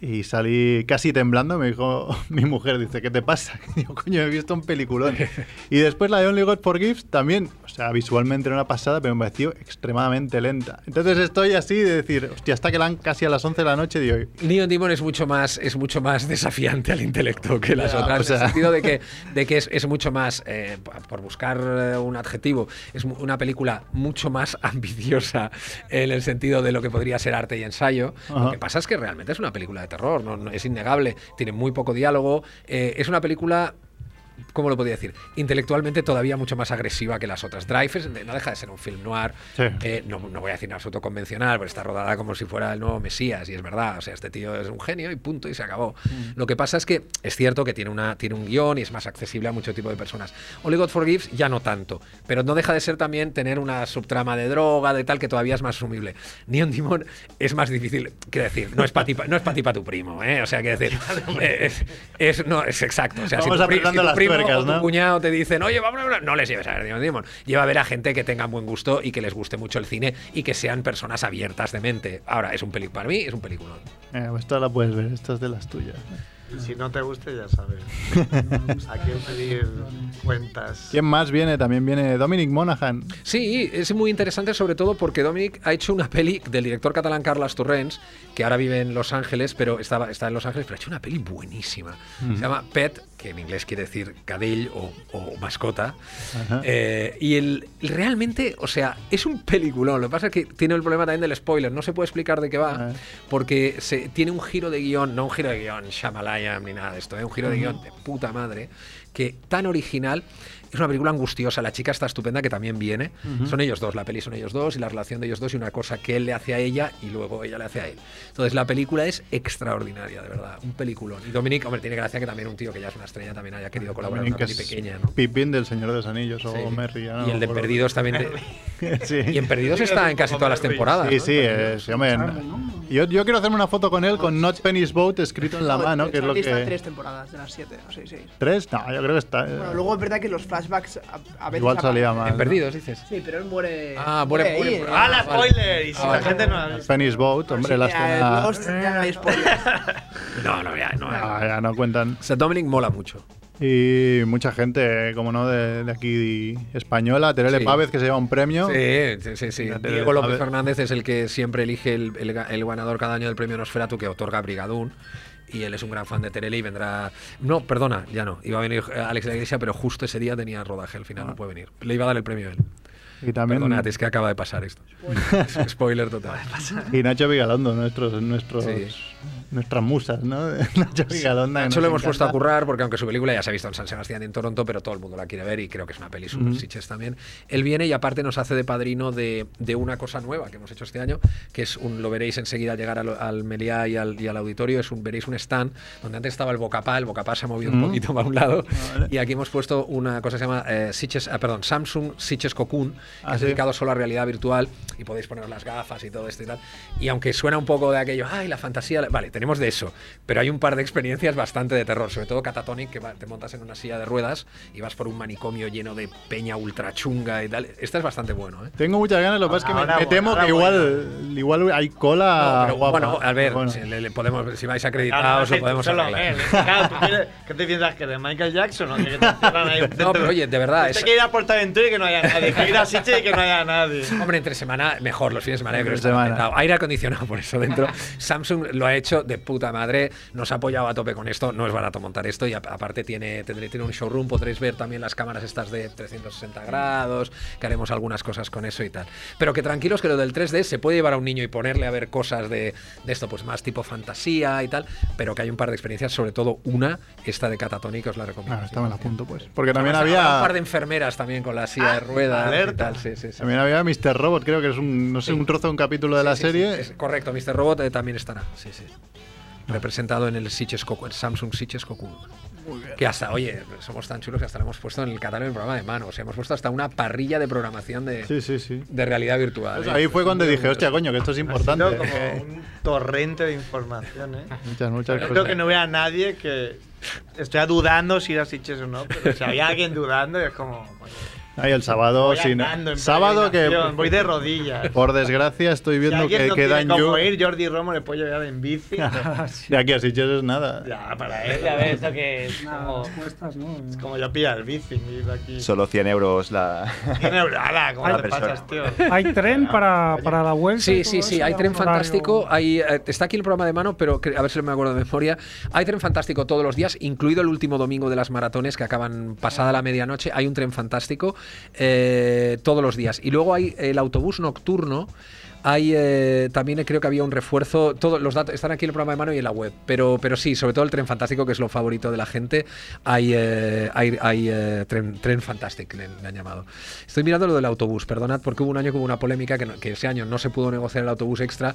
Y salí casi temblando, me dijo mi mujer, dice, ¿qué te pasa? Y digo, coño, he visto un peliculón. Y después la de Only God Forgives también, sea, visualmente era una pasada, pero me pareció extremadamente lenta. Entonces estoy así de decir, hostia, hasta que la han casi a las 11 de la noche, digo, Neon Demon es mucho más, es mucho más desafiante al intelecto que las otras, o sea. en el sentido de que, de que es, es mucho más, eh, por buscar eh, un adjetivo, es una película mucho más ambiciosa en el sentido de lo que podría ser arte y ensayo. Lo que pasa es que realmente es una película de terror, no, no- es innegable, tiene muy poco diálogo, eh, es una película ¿cómo lo podría decir? Intelectualmente todavía mucho más agresiva que las otras. Drive es- no deja de ser un film noir, Sí. eh, no, no voy a decir en absoluto convencional, pero está rodada como si fuera el nuevo Mesías, y es verdad, o sea, este tío es un genio y punto, y se acabó. Lo que pasa es que es cierto que tiene, una, tiene un guion y es más accesible a mucho tipo de personas. Only God Forgives ya no tanto, pero no deja de ser también tener una subtrama de droga, de tal, que todavía es más asumible. Neon Demon es más difícil, quiero decir, no es para ti, no es pa' ti, pa' tu primo, ¿eh? O sea, quiero decir, es, es- no, es exacto. O sea, si Vamos tu, si tu las primo tuercas, o tu ¿no? cuñado te dicen, oye, vamos a ver", no les lleves a ver Neon Demon. Lleva a ver a gente que tenga buen gusto y que les guste mucho el cine y que sean personas abiertas de mente. Ahora, es un película, para mí es un peliculón. Eh, esta la puedes ver, esta es de las tuyas. Y si no te guste, ya sabes. ¿A quién pedir cuentas? ¿Quién más viene? También viene Dominic Monaghan. Sí, es muy interesante sobre todo porque Dominic ha hecho una peli del director catalán Carles Torrents, que ahora vive en Los Ángeles, pero estaba, está en Los Ángeles, pero ha hecho una peli buenísima. Se llama Pet, que en inglés quiere decir cadell o, o mascota. Eh, y el, realmente, o sea, es un peliculón. Lo que pasa es que tiene el problema también del spoiler. No se puede explicar de qué va, Ah. porque se, tiene un giro de guion, no un giro de guion Shamalayam ni nada de esto, es un giro de guion de puta madre, que tan original. Es una película angustiosa. La chica está estupenda, que también viene. Son ellos dos, la peli son ellos dos y la relación de ellos dos y una cosa que él le hace a ella y luego ella le hace a él. Entonces la película es extraordinaria, de verdad. Un peliculón. Y Dominic, hombre, tiene gracia que también un tío que ya es una estrella también haya querido colaborar en una peli es pequeña, ¿no? Pippin del Señor de los Anillos o Sí. Merry. ya no y el de. Perdidos también. de- sí. y en Perdidos está en casi todas las temporadas. Sí, ¿no? sí, eh, sí, hombre, Yo, yo quiero hacerme una foto con él con Not Penny's Boat escrito en la No, mano, que es lo aquí están que. tres temporadas de las siete, o seis, seis. ¿Tres? No, yo creo que está. eh, Bueno, luego es verdad que los flashbacks a, a veces Igual salía mal. En ¿no? Perdidos, dices. Sí, pero él muere. Ah, muere- muere- eh. ¡Ah, la spoiler! Y si Ah, la gente no la Boat, hombre, Sí, la ya, escena. No hay spoilers. No, no, ya, no. Ah, ya no cuentan. O sea, Dominic mola mucho. Y mucha gente, como no, de, de aquí española, Terele Sí. Pávez, que se lleva un premio. Sí, sí, sí. Diego López. Fernández es el que siempre elige el, el el ganador cada año del premio Nosferatu que otorga Brigadún. Y él es un gran fan de Terele y vendrá. No, perdona, ya no. Iba a venir eh, Alex de la Iglesia, pero justo ese día tenía rodaje, al final no puede venir. Le iba a dar el premio a él. Y también. Perdonad, es que acaba de pasar esto. Spoiler total. Y Nacho Vigalondo, nuestros, nuestros, Sí. Nuestras musas, ¿no? Nacho Vigalondo. que Nacho lo hemos puesto a encanta. currar porque aunque su película ya se ha visto en San Sebastián y en Toronto, pero todo el mundo la quiere ver y creo que es una peli super Ujú. Sitges también. Él viene y aparte nos hace de padrino de, de una cosa nueva que hemos hecho este año, que es un, lo veréis enseguida al llegar al, al Meliá y al, y al auditorio, es un, veréis un stand donde antes estaba el Bocapá, el Bocapá se ha movido un poquito para un lado Vale. y aquí hemos puesto una cosa que se llama eh, ah, perdón, Samsung Sitges Cocoon, que Ah, es sí. dedicado solo a realidad virtual y podéis poner las gafas y todo esto y tal. Y aunque suena un poco de aquello, ay, la fantasía, la-". vale, tenemos de eso, pero hay un par de experiencias bastante de terror, sobre todo Catatonic, que va- te montas en una silla de ruedas y vas por un manicomio lleno de peña ultra chunga y tal. Esta es bastante bueno, ¿eh? Tengo muchas ganas, lo que pasa es que me- Ahora me, voy, temo ahora que igual, igual hay cola No, pero, guapa. bueno, a ver, Bueno. si, le- le podemos, si vais acreditados no, lo podemos. Claro, ¿tú quieres- ¿Qué te piensas que de Michael Jackson o que te ahí No, pero oye, de verdad, Usted es- quiere ir a Portaventura y que no haya nadie. Quiere ir a Sitges y que no haya nadie. Hombre, entre semana, mejor, los fines de semana, yo creo que semana. Aire acondicionado por eso dentro. Samsung lo ha hecho de puta madre, nos ha apoyado a tope con esto, no es barato montar esto y a- aparte tiene, tendré- tiene un showroom, podréis ver también las cámaras estas de 360 grados, que haremos algunas cosas con eso y tal. Pero que tranquilos que lo del 3D se puede llevar a un niño y ponerle a ver cosas de, de esto, pues más tipo fantasía y tal, pero que hay un par de experiencias, sobre todo una, esta de Catatonic, os la recomiendo. Ah, sí, esta me la sí. apunto, pues. Porque también Además, habrá un había. par de enfermeras también con la silla de ruedas y alerta. tal, sí, sí, sí. También había Mr. Robot, creo que es un, no sé, un trozo de un capítulo de la serie. es correcto, Mr. Robot eh, también estará. Sí, sí. Representado en el Sitges Cocoon, Samsung Sitges Cocoon. Que hasta, oye, somos tan chulos que hasta lo hemos puesto en el catálogo del programa de mano. O sea, hemos puesto hasta una parrilla de programación de, Sí, sí, sí. de realidad virtual. Pues ¿eh? ahí fue cuando dije, hostia, coño, que esto es Ha importante. sido como un torrente de información, ¿eh? Muchas, muchas Yo cosas. creo que no vea a nadie que estoy dudando si ir a Sitges o no, pero si hay alguien dudando es como... coño, Ahí el sábado, voy sí, ¿no? en Sábado que, Voy de rodillas. por desgracia, estoy Si viendo alguien que no queda tiene en cómo You. ir, Jordi Romo le puede llevar en bici. De aquí a Sitges es nada. ya, para él, ya ves, eso que es como, cuestas, ¿no? es como yo pillar el bici ir aquí. Solo 100 euros la. Tiene ala, ¿cómo te persona. pasas, tío? ¿Hay tren para, para la vuelta? Sí, sí, sí, hay ¿Ya tren fantástico. Hay, eh, está aquí el programa de mano, pero a ver si me acuerdo de memoria. Hay tren fantástico todos los días, incluido el último domingo de las maratones que acaban pasada la medianoche. Hay un tren fantástico eh, todos los días. Y luego hay el autobús nocturno. Hay eh, también creo que había un refuerzo. Todos los datos están aquí en el programa de mano y en la web. Pero, pero sí, sobre todo el tren fantástico, que es lo favorito de la gente. Hay, eh, hay, hay, eh, tren, tren fantastic, le, le han llamado. Estoy mirando lo del autobús, perdonad, porque hubo un año que hubo una polémica que, no- que ese año no se pudo negociar el autobús extra.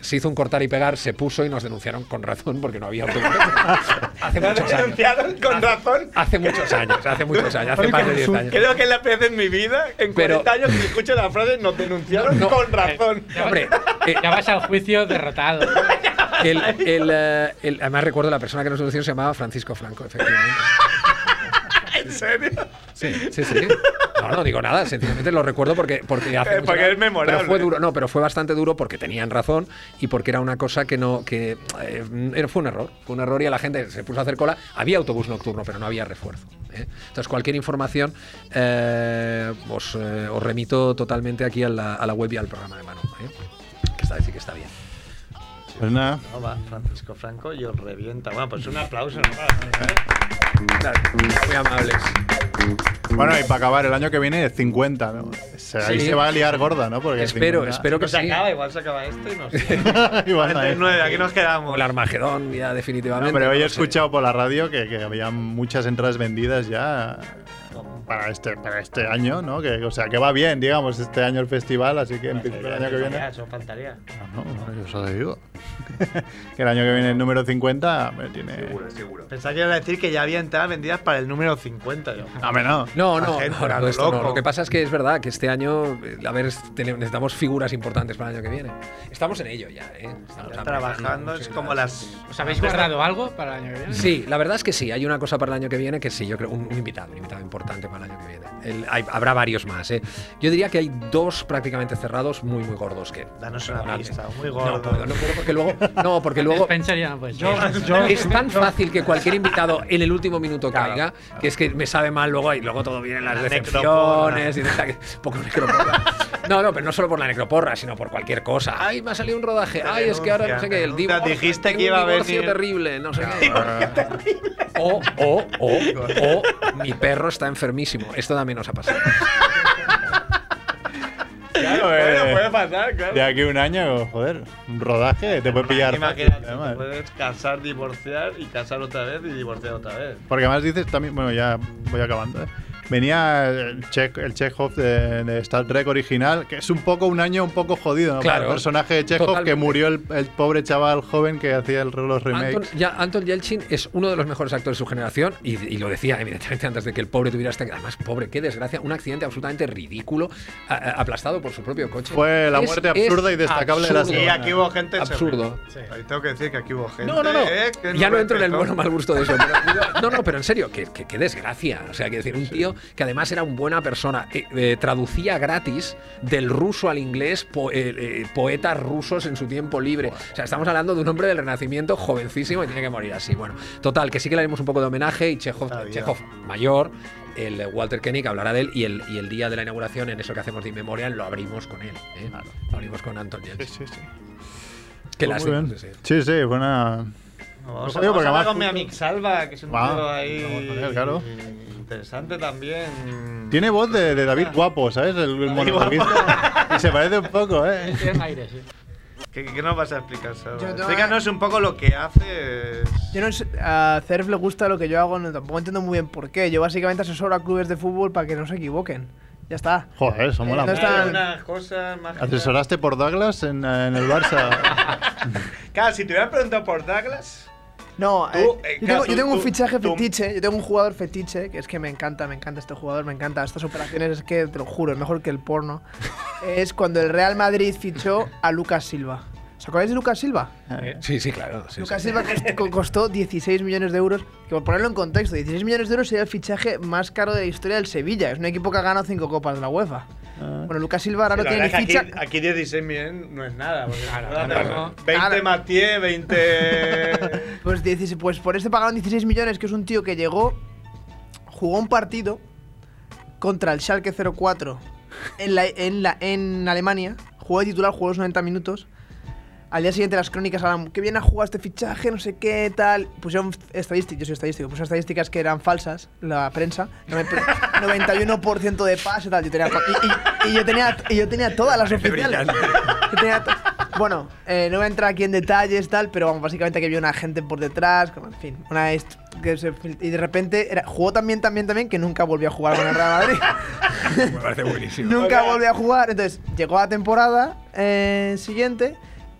Se hizo un cortar y pegar, se puso y nos denunciaron con razón porque no había autobús. hace muchos años. denunciaron con razón. Hace muchos años, hace muchos años, hace más de 10 años. Creo que es la primera vez en mi vida, en Pero- 40 años, que escucho la frase nos denunciaron no. con razón. Hombre, eh, Ya vas al juicio derrotado. el, el, eh, el- además recuerdo la persona que nos denunció se llamaba Francisco Franco, efectivamente. ¿En serio? Sí, sí, sí. No, no digo nada, sencillamente lo recuerdo porque, porque hace Eh, porque es memorable. Pero fue duro, no, pero fue bastante duro porque tenían razón y porque era una cosa que no, que eh, fue un error, fue un error y a la gente se puso a hacer cola. Había autobús nocturno, pero no había refuerzo. ¿eh? Entonces cualquier información eh, os, eh, os remito totalmente aquí a la, a la web y al programa de mano. ¿eh? Que está sí que está bien. Pues nada, No, va, Francisco Franco y os revienta. Bueno, pues un aplauso. ¿no? Muy amables. bueno, y para acabar, el año que viene 50, ¿no? Se- Ahí Sí. se va a liar gorda, ¿no? Porque Espero, 50 espero que No se sí. acaba, igual se acaba esto y nos. Igual no hay. 49, aquí nos quedamos. El Armagedón, ya No, definitivamente. pero hoy he no sé. escuchado por la radio que, que había muchas entradas vendidas ya para este, para este año, ¿no? Que, o sea, que va bien, digamos, este año el festival, así que en principio el año que viene... Eso faltaría. No, no, yo solo digo. que el año que viene el número 50 me tiene... Pensaba que iba a decir que ya había entradas vendidas para el número 50. Yo. Hombre, no. No, La no, gente, no, no, lo esto no. Lo que pasa es que es verdad que este año, eh, a ver, necesitamos figuras importantes para el año que viene. Estamos en ello ya, ¿eh? Estamos Ya trabajando es como las. ¿Os habéis guardado algo para el año que viene? Sí, la verdad es que sí. Hay una cosa para el año que viene que sí, yo creo, un, un invitado, un invitado importante para el año que viene. El- hay- habrá varios más, ¿eh? Yo diría que hay dos prácticamente cerrados muy, muy gordos que. Danos una pista, muy No gordo. puedo, no puedo porque luego. No, porque luego. Ya no puede Yo, yo- Es tan fácil que cualquier invitado en el último minuto caiga, que es que me sabe mal luego y luego todo vienen las La decepciones y tal, que- poco necroporra. No, no, pero no solo por la necroporra, sino por cualquier cosa. Ay, me ha salido un rodaje. Ay, es que ahora no sé qué, el divorcio. dijiste que iba un a divorcio venir. terrible, no sé qué. O, o, o, o, mi perro está enfermísimo. Esto también nos ha pasado. Claro, Bueno, eh, puede pasar, claro. de aquí a un año, joder, un rodaje te puede pillar fácil, Imagínate, te puedes casar, divorciar y casar otra vez y divorciar otra vez. Porque además dices también, bueno, ya voy acabando, ¿eh? Venía el, Che- el Chekhov de, de Star Trek original, que es un poco un año un poco jodido, ¿no? Para Claro, el personaje de Chekhov que murió el, el pobre chaval joven que hacía el, los remakes. Anton, ya, Anton Yelchin es uno de los mejores actores de su generación y, y lo decía evidentemente antes de que el pobre tuviera este además pobre qué desgracia un accidente absolutamente ridículo a- a- aplastado por su propio coche Fue la Es- muerte absurda y destacable de la absurdo. Y semana. aquí hubo gente. Absurdo. Sí. Ahí tengo que decir que aquí hubo gente. no no no eh, ya no entro en el bueno mal gusto de eso pero no no pero en serio que, que- qué desgracia o sea que decir un tío que además era un buena persona eh, eh, traducía gratis del ruso al inglés po- eh, poetas rusos en su tiempo libre o sea estamos hablando de un hombre del renacimiento jovencísimo y tiene que morir así bueno total que sí que le haremos un poco de homenaje y Chekhov, mayor el Walter Koenig hablará de él y el, y el día de la inauguración en eso que hacemos de Memorial lo abrimos con él ¿eh? lo abrimos con Anton Sí, Yelchin sí, sí. Qué Muy lástima, sí, sí. Sí, sí, una. Vamos, a- vamos porque a con mi amigo Salva, que es un Va, tío ahí. él, claro. Interesante también. Tiene voz de, de David Guapo, ¿sabes? El, el monologuista. Y se parece un poco, ¿eh? Tiene aire, sí. ¿Qué, qué nos vas a explicar, Salva? Yo no- Explícanos un poco lo que haces. Yo no sé, a Cerf le gusta lo que yo hago, no, tampoco entiendo muy bien por qué. Yo básicamente asesoro a clubes de fútbol para que no se equivoquen. Ya está. Joder, eso mola no mucho. está- Hay unas cosas más. ¿Asesoraste por Douglas en, eh, en el Barça? Claro, si te hubieran preguntado por Douglas. No, Tú, eh, eh, yo, tengo, tú- yo tengo un tú- fichaje fetiche, yo tengo un jugador fetiche, que es que me encanta, me encanta este jugador, me encanta estas operaciones, es que te lo juro, es mejor que el porno. es cuando el Real Madrid fichó a Lucas Silva. ¿Os acordáis de Lucas Silva? sí sí claro sí, Lucas sí. Silva cost- co- costó 16 millones de euros. Que por ponerlo en contexto, 16 millones de euros sería el fichaje más caro de la historia del Sevilla. Es un equipo que ha ganado 5 copas de la UEFA. Bueno, Lucas Silva ahora no tiene ni ficha. aquí, aquí 16 millones no es nada. porque ahora claro. tenemos 20 Claro. Mathieu, 20. Pues, 16 pues por este pagaron 16 millones, que es un tío que llegó, jugó un partido contra el Schalke 04 en, la, en, la, en Alemania, jugó de titular, jugó los 90 minutos. Al día siguiente las crónicas hablan, que bien ha jugado este fichaje, no sé qué, tal. Pusieron estadísticas, yo soy estadístico, pusieron estadísticas que eran falsas, la prensa. 91% de pase, tal. Yo tenía, y, y- y yo tenía, y yo tenía todas las oficiales. tenía to- bueno, eh, no voy a entrar aquí en detalles, tal, pero vamos, básicamente que había una gente por detrás, como, en fin, una que se y de repente era- jugó también, también, también, que nunca volvió a jugar con el Real Madrid. Me parece buenísimo. Nunca volvió a jugar. Entonces, llegó la temporada eh, siguiente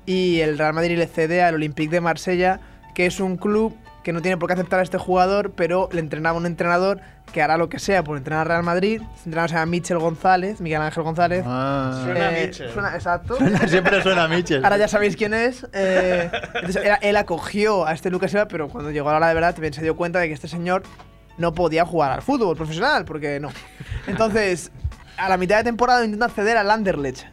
y el Real Madrid le cede al Olympique de Marsella, que es un club que no tiene por qué aceptar a este jugador, pero le entrenaba un entrenador que hará lo que sea por entrenar al Real Madrid. Este entrenador se llama Michel González, Miguel Ángel González. Ah. Suena Eh, Mitchell. suena- exacto. Siempre suena a Mitchell. Ahora ya sabéis quién es. eh, entonces, era- él acogió a este Lucas Silva, pero cuando llegó a la hora de verdad también se dio cuenta de que este señor no podía jugar al fútbol profesional, porque no. Entonces, a la mitad de temporada intenta acceder al Anderlecht,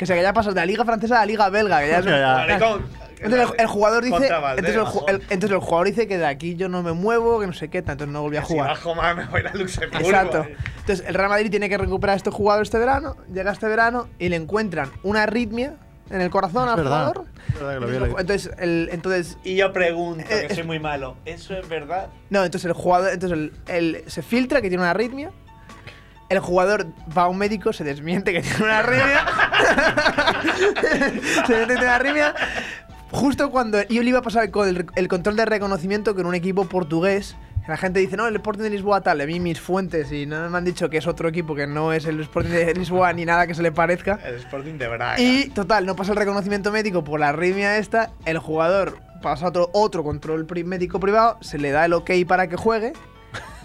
que se que ya pasó de la liga francesa a la liga belga, que ya es Entonces el, el jugador dice, entonces el, ju- bajo. el- entonces el jugador dice que de aquí yo no me muevo, que no sé qué, entonces no volví a Si jugar. bajo más me voy a Luxemburgo. Exacto. eh. Entonces el Real Madrid tiene que recuperar a este jugador este verano, llega este verano y le encuentran una arritmia en el corazón Es al verdad. jugador. Es verdad que lo leído. Entonces, el, entonces Y yo pregunto, Eh, que soy muy malo, ¿eso es verdad? No, entonces el jugador, entonces el, el- se filtra que tiene una arritmia. El jugador va a un médico, se desmiente que tiene una arritmia. se desmiente que tiene una arritmia. Justo cuando yo le iba a pasar con el, el control de reconocimiento con un equipo portugués. La gente dice, no, el Sporting de Lisboa tal. A mí mis fuentes y no me han dicho que es otro equipo que no es el Sporting de Lisboa ni nada que se le parezca. El Sporting de Braga. Y total, no pasa el reconocimiento médico por la arritmia esta. El jugador pasa otro, otro control pri- médico privado, se le da el ok para que juegue.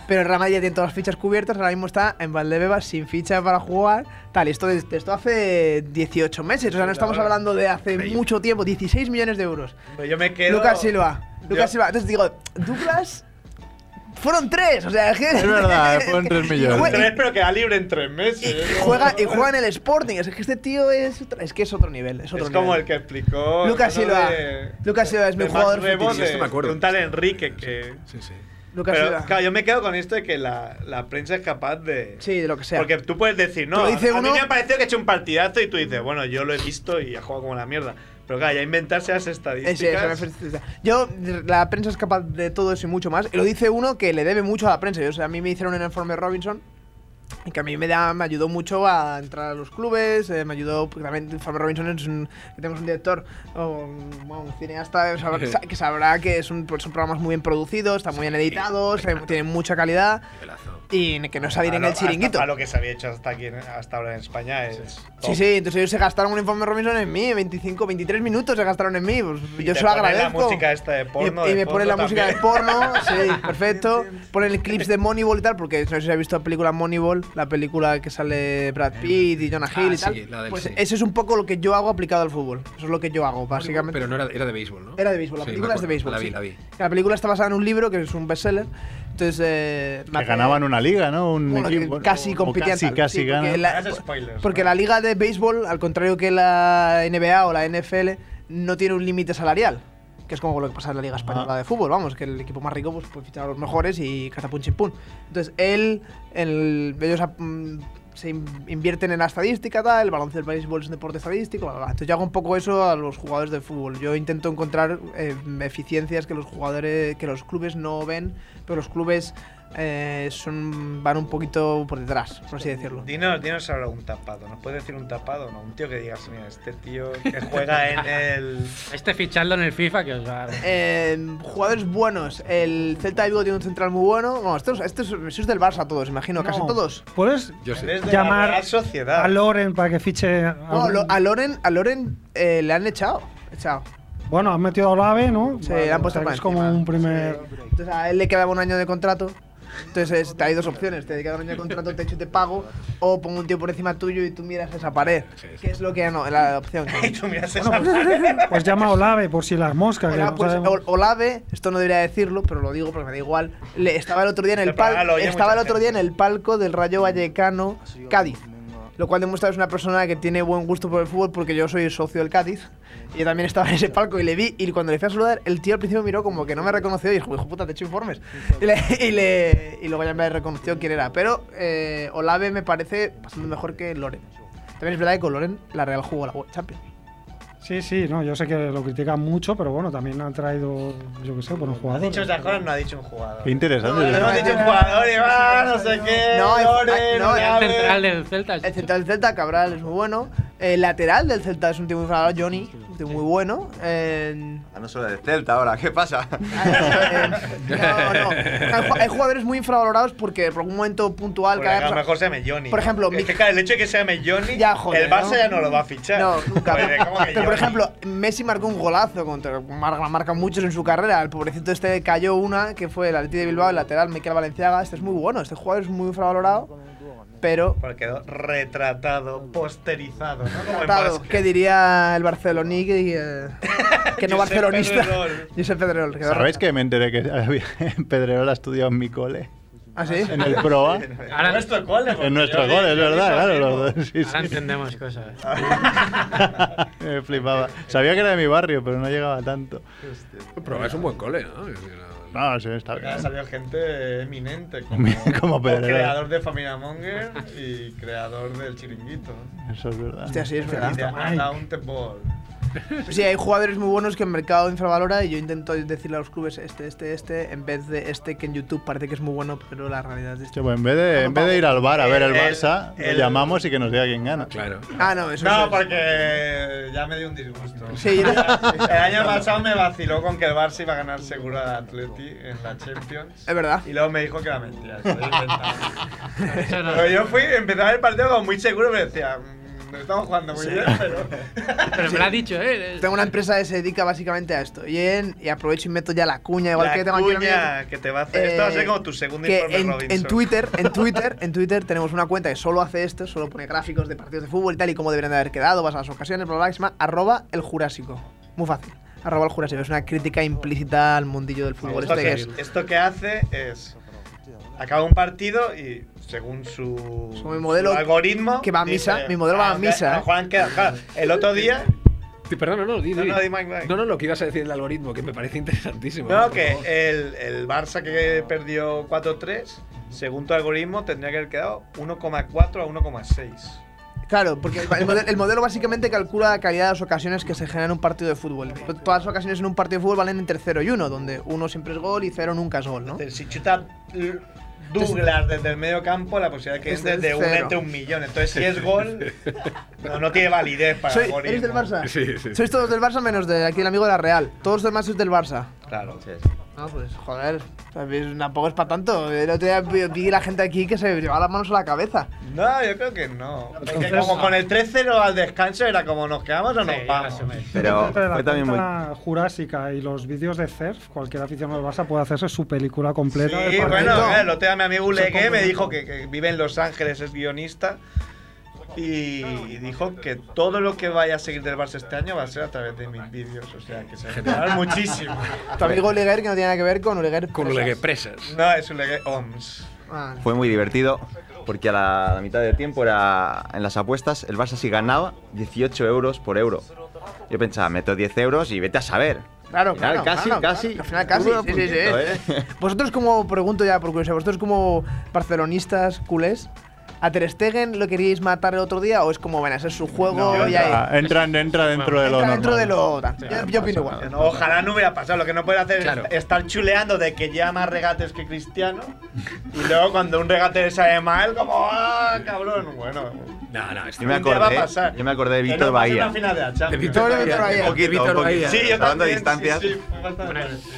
Pero el Real Madrid ya tiene todas las fichas cubiertas, ahora mismo está en Valdebebas sin ficha para jugar. Tal, esto, es- esto hace 18 meses, o sea, no estamos hablando de hace mucho tiempo, 16 millones de euros. Yo me quedo. Lucas Silva, Lucas Yo- Silva. Entonces digo, Douglas, fueron tres, o sea, es que. Es verdad, fueron tres millones. jue- Tres, pero queda libre en tres meses. y juega, y juega en el Sporting, es que este tío es, es que es otro nivel. Es, otro Es como nivel. el que explicó. Lucas Silva. de- Lucas Silva es mi jugador Max Rebo, fetiche. de- Esto me acuerdo. un tal Enrique que. Sí, sí. Lucas Pero claro, yo me quedo con esto de que la, la prensa es capaz de. Sí, de lo que sea. Porque tú puedes decir, no, a, mí me ha parecido que he hecho un partidazo y tú dices, bueno, yo lo he visto y ha jugado como la mierda. Pero claro, ya inventarse las estadísticas. Yo, la prensa es capaz de todo eso y mucho más. Y lo dice uno que le debe mucho a la prensa. Yo, o sea, a mí me hicieron un informe Robinson que a mí me, da, me ayudó mucho a entrar a los clubes. eh, me ayudó, porque también informe Robinson es un, que tenemos un director, o un, bueno, un cineasta sabrá- que sabrá que es un- pues, son programas muy bien producidos, están muy bien editados, eh, tienen mucha calidad Nivelazo. Y que no salir A en el chiringuito. A lo que se había hecho hasta aquí hasta ahora en España es. top. Sí, sí, entonces ellos se gastaron un informe Robinson en mí, 25, 23 minutos se gastaron en mí. Pues Y yo te se lo agradezco. la música esta de porno. y, y me ponen la fondo música de también. porno, sí, perfecto. Ponen clips de Moneyball y tal, porque no sé si habéis visto la película Moneyball, la película que sale Brad Pitt y Jonah Hill Ah, y tal. sí, la del pues sí. eso es un poco lo que yo hago aplicado al fútbol. Eso es lo que yo hago, básicamente. Pero no era, era de béisbol, ¿no? Era de béisbol, la Sí, película me es de béisbol. La vi, sí. la vi. La película está basada en un libro que es un bestseller. Entonces, eh, Que ganaban una liga, ¿no? Un bueno, equipo. casi o competían Casi, tal, casi sí, porque ganan. la- Hagas spoilers, porque ¿no? la liga de béisbol, al contrario que la NBA o la NFL, no tiene un límite salarial. Que es como lo que pasa en la Liga Española Ah. de Fútbol, vamos, que el equipo más rico pues, puede fichar a los mejores y catapum chimpún. Entonces, él, el, ellos ap- mm, se in- invierten en la estadística, tal, el baloncesto del béisbol es un deporte estadístico. Entonces, yo hago un poco eso a los jugadores de fútbol. Yo intento encontrar eh, eficiencias que los jugadores, que los clubes no ven, pero los clubes eh, son, van un poquito por detrás, por así decirlo. Dinos, dinos ahora un tapado. ¿Nos puedes decir un tapado? No, un tío que digas, mira, este tío que juega en el. Este fichadlo en el FIFA que os va a... Eh, jugadores buenos. El Celta de Vigo tiene un central muy bueno. Bueno, estos, estos, estos del Barça todos, imagino, casi No. todos. ¿Puedes Yo de Llamar la Real Sociedad. a Loren para que fiche? a No, un- a Loren, a Loren eh, le han echado. echado. Bueno, han metido a Olave, ¿no? Sí, le han puesto es como un primer. Entonces a él le quedaba un año de contrato. Entonces es- te hay dos opciones, te queda un año de contrato, te echo y te pago, o pongo un tío por encima tuyo y tú miras esa pared. Que es lo que no, la opción. Y tú miras Bueno, esa pues, pues llama a Olave por si las moscas. que no pues, sabemos. Olave, esto no debería decirlo, pero lo digo porque me da igual. Le, estaba el otro día en el palco. Estaba el otro día en el palco del Rayo Vallecano Cádiz. Lo cual demuestra que es una persona que tiene buen gusto por el fútbol porque yo soy socio del Cádiz. Y yo también estaba en ese palco y le vi. Y cuando le fui a saludar, el tío al principio miró como que no me reconoció y dijo, hijo puta, te he hecho informes. Y, le- y, le- y luego ya me reconoció quién era. Pero eh, Olave me parece bastante mejor que Loren. También es verdad que con Loren la Real jugó la Champions. Sí, sí, no, yo sé que lo critican mucho, pero bueno, también han traído, yo qué sé, buenos Ha jugadores. dicho esas cosas, no ha dicho un jugador. Qué interesante. No, hemos dicho un jugador y va, no sé qué. No, hay- no, El central del Celta. El central del Celta, Cabral, es muy bueno. El lateral del Celta es un tío muy infravalorado, Johnny, un tío muy bueno. Eh, Ah, no solo de Celta ahora, ¿qué pasa? eh, no, no. Hay ju- Hay jugadores muy infravalorados porque por algún momento puntual Porque a lo mejor se llame Johnny. Por ¿no? ejemplo, Es mi- que, claro, el hecho de que se llame Johnny, Ya, joder, el Barça ¿no? ya no lo va a fichar. No, nunca. Pues, ¿cómo que Pero por Johnny? ejemplo, Messi marcó un golazo contra mar- marca muchos en su carrera. El pobrecito este cayó una que fue el Atleti de Bilbao, el lateral Miquel Valenciaga. Este es muy bueno, este jugador es muy infravalorado, pero Porque quedó retratado, posterizado, ¿no? Como en tratado. básquet. ¿Qué diría el Barceloní que, eh, que no Josep barcelonista? Pedrerol. Josep Pedrerol. quedó ¿Sabéis retratado. que me enteré que Pedrerol ha estudiado en mi cole? ¿Ah, sí? En el Proa. Ahora, nuestro cole. En nuestro yo cole, es verdad, claro, los dos. Sí, ahora sí. entendemos cosas. me flipaba. Sabía que era de mi barrio, pero no llegaba tanto. Pero es un buen cole, ¿no? No, sí, está Porque ha bien. salido gente eminente, como, Como creador de Familia Monger y creador del Chiringuito. Eso es verdad. Hostia, sí, es Y verdad. de Untouchable. Sí, hay jugadores muy buenos que el mercado infravalora y yo intento decirle a los clubes este, este, este, en vez de este que en YouTube parece que es muy bueno, pero la realidad es Sí, este. pues en vez de, en vez de ir al bar a ver el El- Barça, el- llamamos y que nos diga quién gana. Claro. Ah, no, eso No, es. porque ya me dio un disgusto. Sí, El año pasado me vaciló con que el Barça iba a ganar seguro al Atleti en la Champions. Es verdad. Y luego me dijo que era mentira. Pero yo fui, empecé a ver el partido como muy seguro, me decía, "Mm, nos estamos jugando muy bien, pero. Pero me lo ha dicho, ¿eh? Tengo una empresa que se dedica básicamente a esto. Y, en- y aprovecho y meto ya la cuña, igual la que tengo aquí que te va a hacer. Esto va a ser Eh, como tu segundo que informe en, Robinson. en Twitter, en Twitter, en Twitter tenemos una cuenta que solo hace esto, solo pone gráficos de partidos de fútbol y tal y cómo deberían de haber quedado, vas a las ocasiones, bla, bla, bla, que se llama arroba el jurásico. Muy fácil. Arroba el jurásico. Es una crítica implícita al mundillo del fútbol. Esto, Este que que, es, esto que hace es. Acaba un partido y según su, Su modelo su algoritmo. que va a misa, mi modelo va a aunque- misa, a lo mejor han quedado- claro, el otro día. Sí, Perdona, no, di, No, di. no, di, Mike, Mike. No, no, lo que ibas a decir del algoritmo, que me parece interesantísimo. No, que el, el Barça que perdió 4-3, según tu algoritmo, tendría que haber quedado 1,4 a 1,6. Claro, porque el, el modelo, el modelo básicamente calcula la calidad de las ocasiones que se generan en un partido de fútbol. Todas las ocasiones en un partido de fútbol valen entre 0 y 1, donde 1 siempre es gol y 0 nunca es gol, ¿no? Si chuta Douglas desde el medio campo, la posibilidad que Es desde un entre un millón. Entonces, si es gol, no, no tiene validez para Soy- el algoritmo. ¿Eres del Barça? Sí, sí. Sois todos del Barça menos de aquí el amigo de la Real. Todos los demás sois del Barça. Claro. Ah, pues joder, ¿sabes? tampoco es para tanto. El otro día vi la gente aquí que se llevaba las manos a la cabeza. No, yo creo que no. Entonces- como con el 3-0 al descanso era como nos quedamos o nos Sí, vamos. Pero fue también muy. jurásica y los vídeos de CERF, cualquier aficionado del Barça puede hacerse su película completa. Sí, bueno, el otro día mi amigo Ulegué me dijo que, que vive en Los Ángeles, es guionista. Y dijo que todo lo que vaya a seguir del Barça este año va a ser a través de mis vídeos. O sea, que se va a muchísimo. Tu amigo Oleguer, que no tiene nada que ver con Oleguer. Con que presas. No, es Ulegué OMS. Ah, Fue muy divertido porque a la, la mitad del tiempo era en las apuestas, el Barça si ganaba 18 euros por euro. Yo pensaba, meto 10 euros y vete a saber. Claro, Al final, claro. casi, claro, casi. claro. Al final casi. Sí, sí, ¿eh? Vosotros como, pregunto ya por curiosidad, vosotros como barcelonistas culés, ¿a Ter Stegen lo queríais matar el otro día o es como, bueno, ese es su juego No, y Ah, ahí? entra, entra dentro de lo Entra dentro de normal. lo... Yo, yo opino igual. No, ojalá no hubiera pasado. Lo que no puede hacer Claro. es estar chuleando de que lleva más regates que Cristiano. Y luego cuando un regate le sale mal, como, ¡ah, cabrón! Bueno, No, no, es Yo me día va a acordé, pasar. yo me acordé de Víctor no Bahía. de Víctor Bahía. Un poquito, Víctor un poquito. Sí, yo Hablando de distancias. Sí, sí,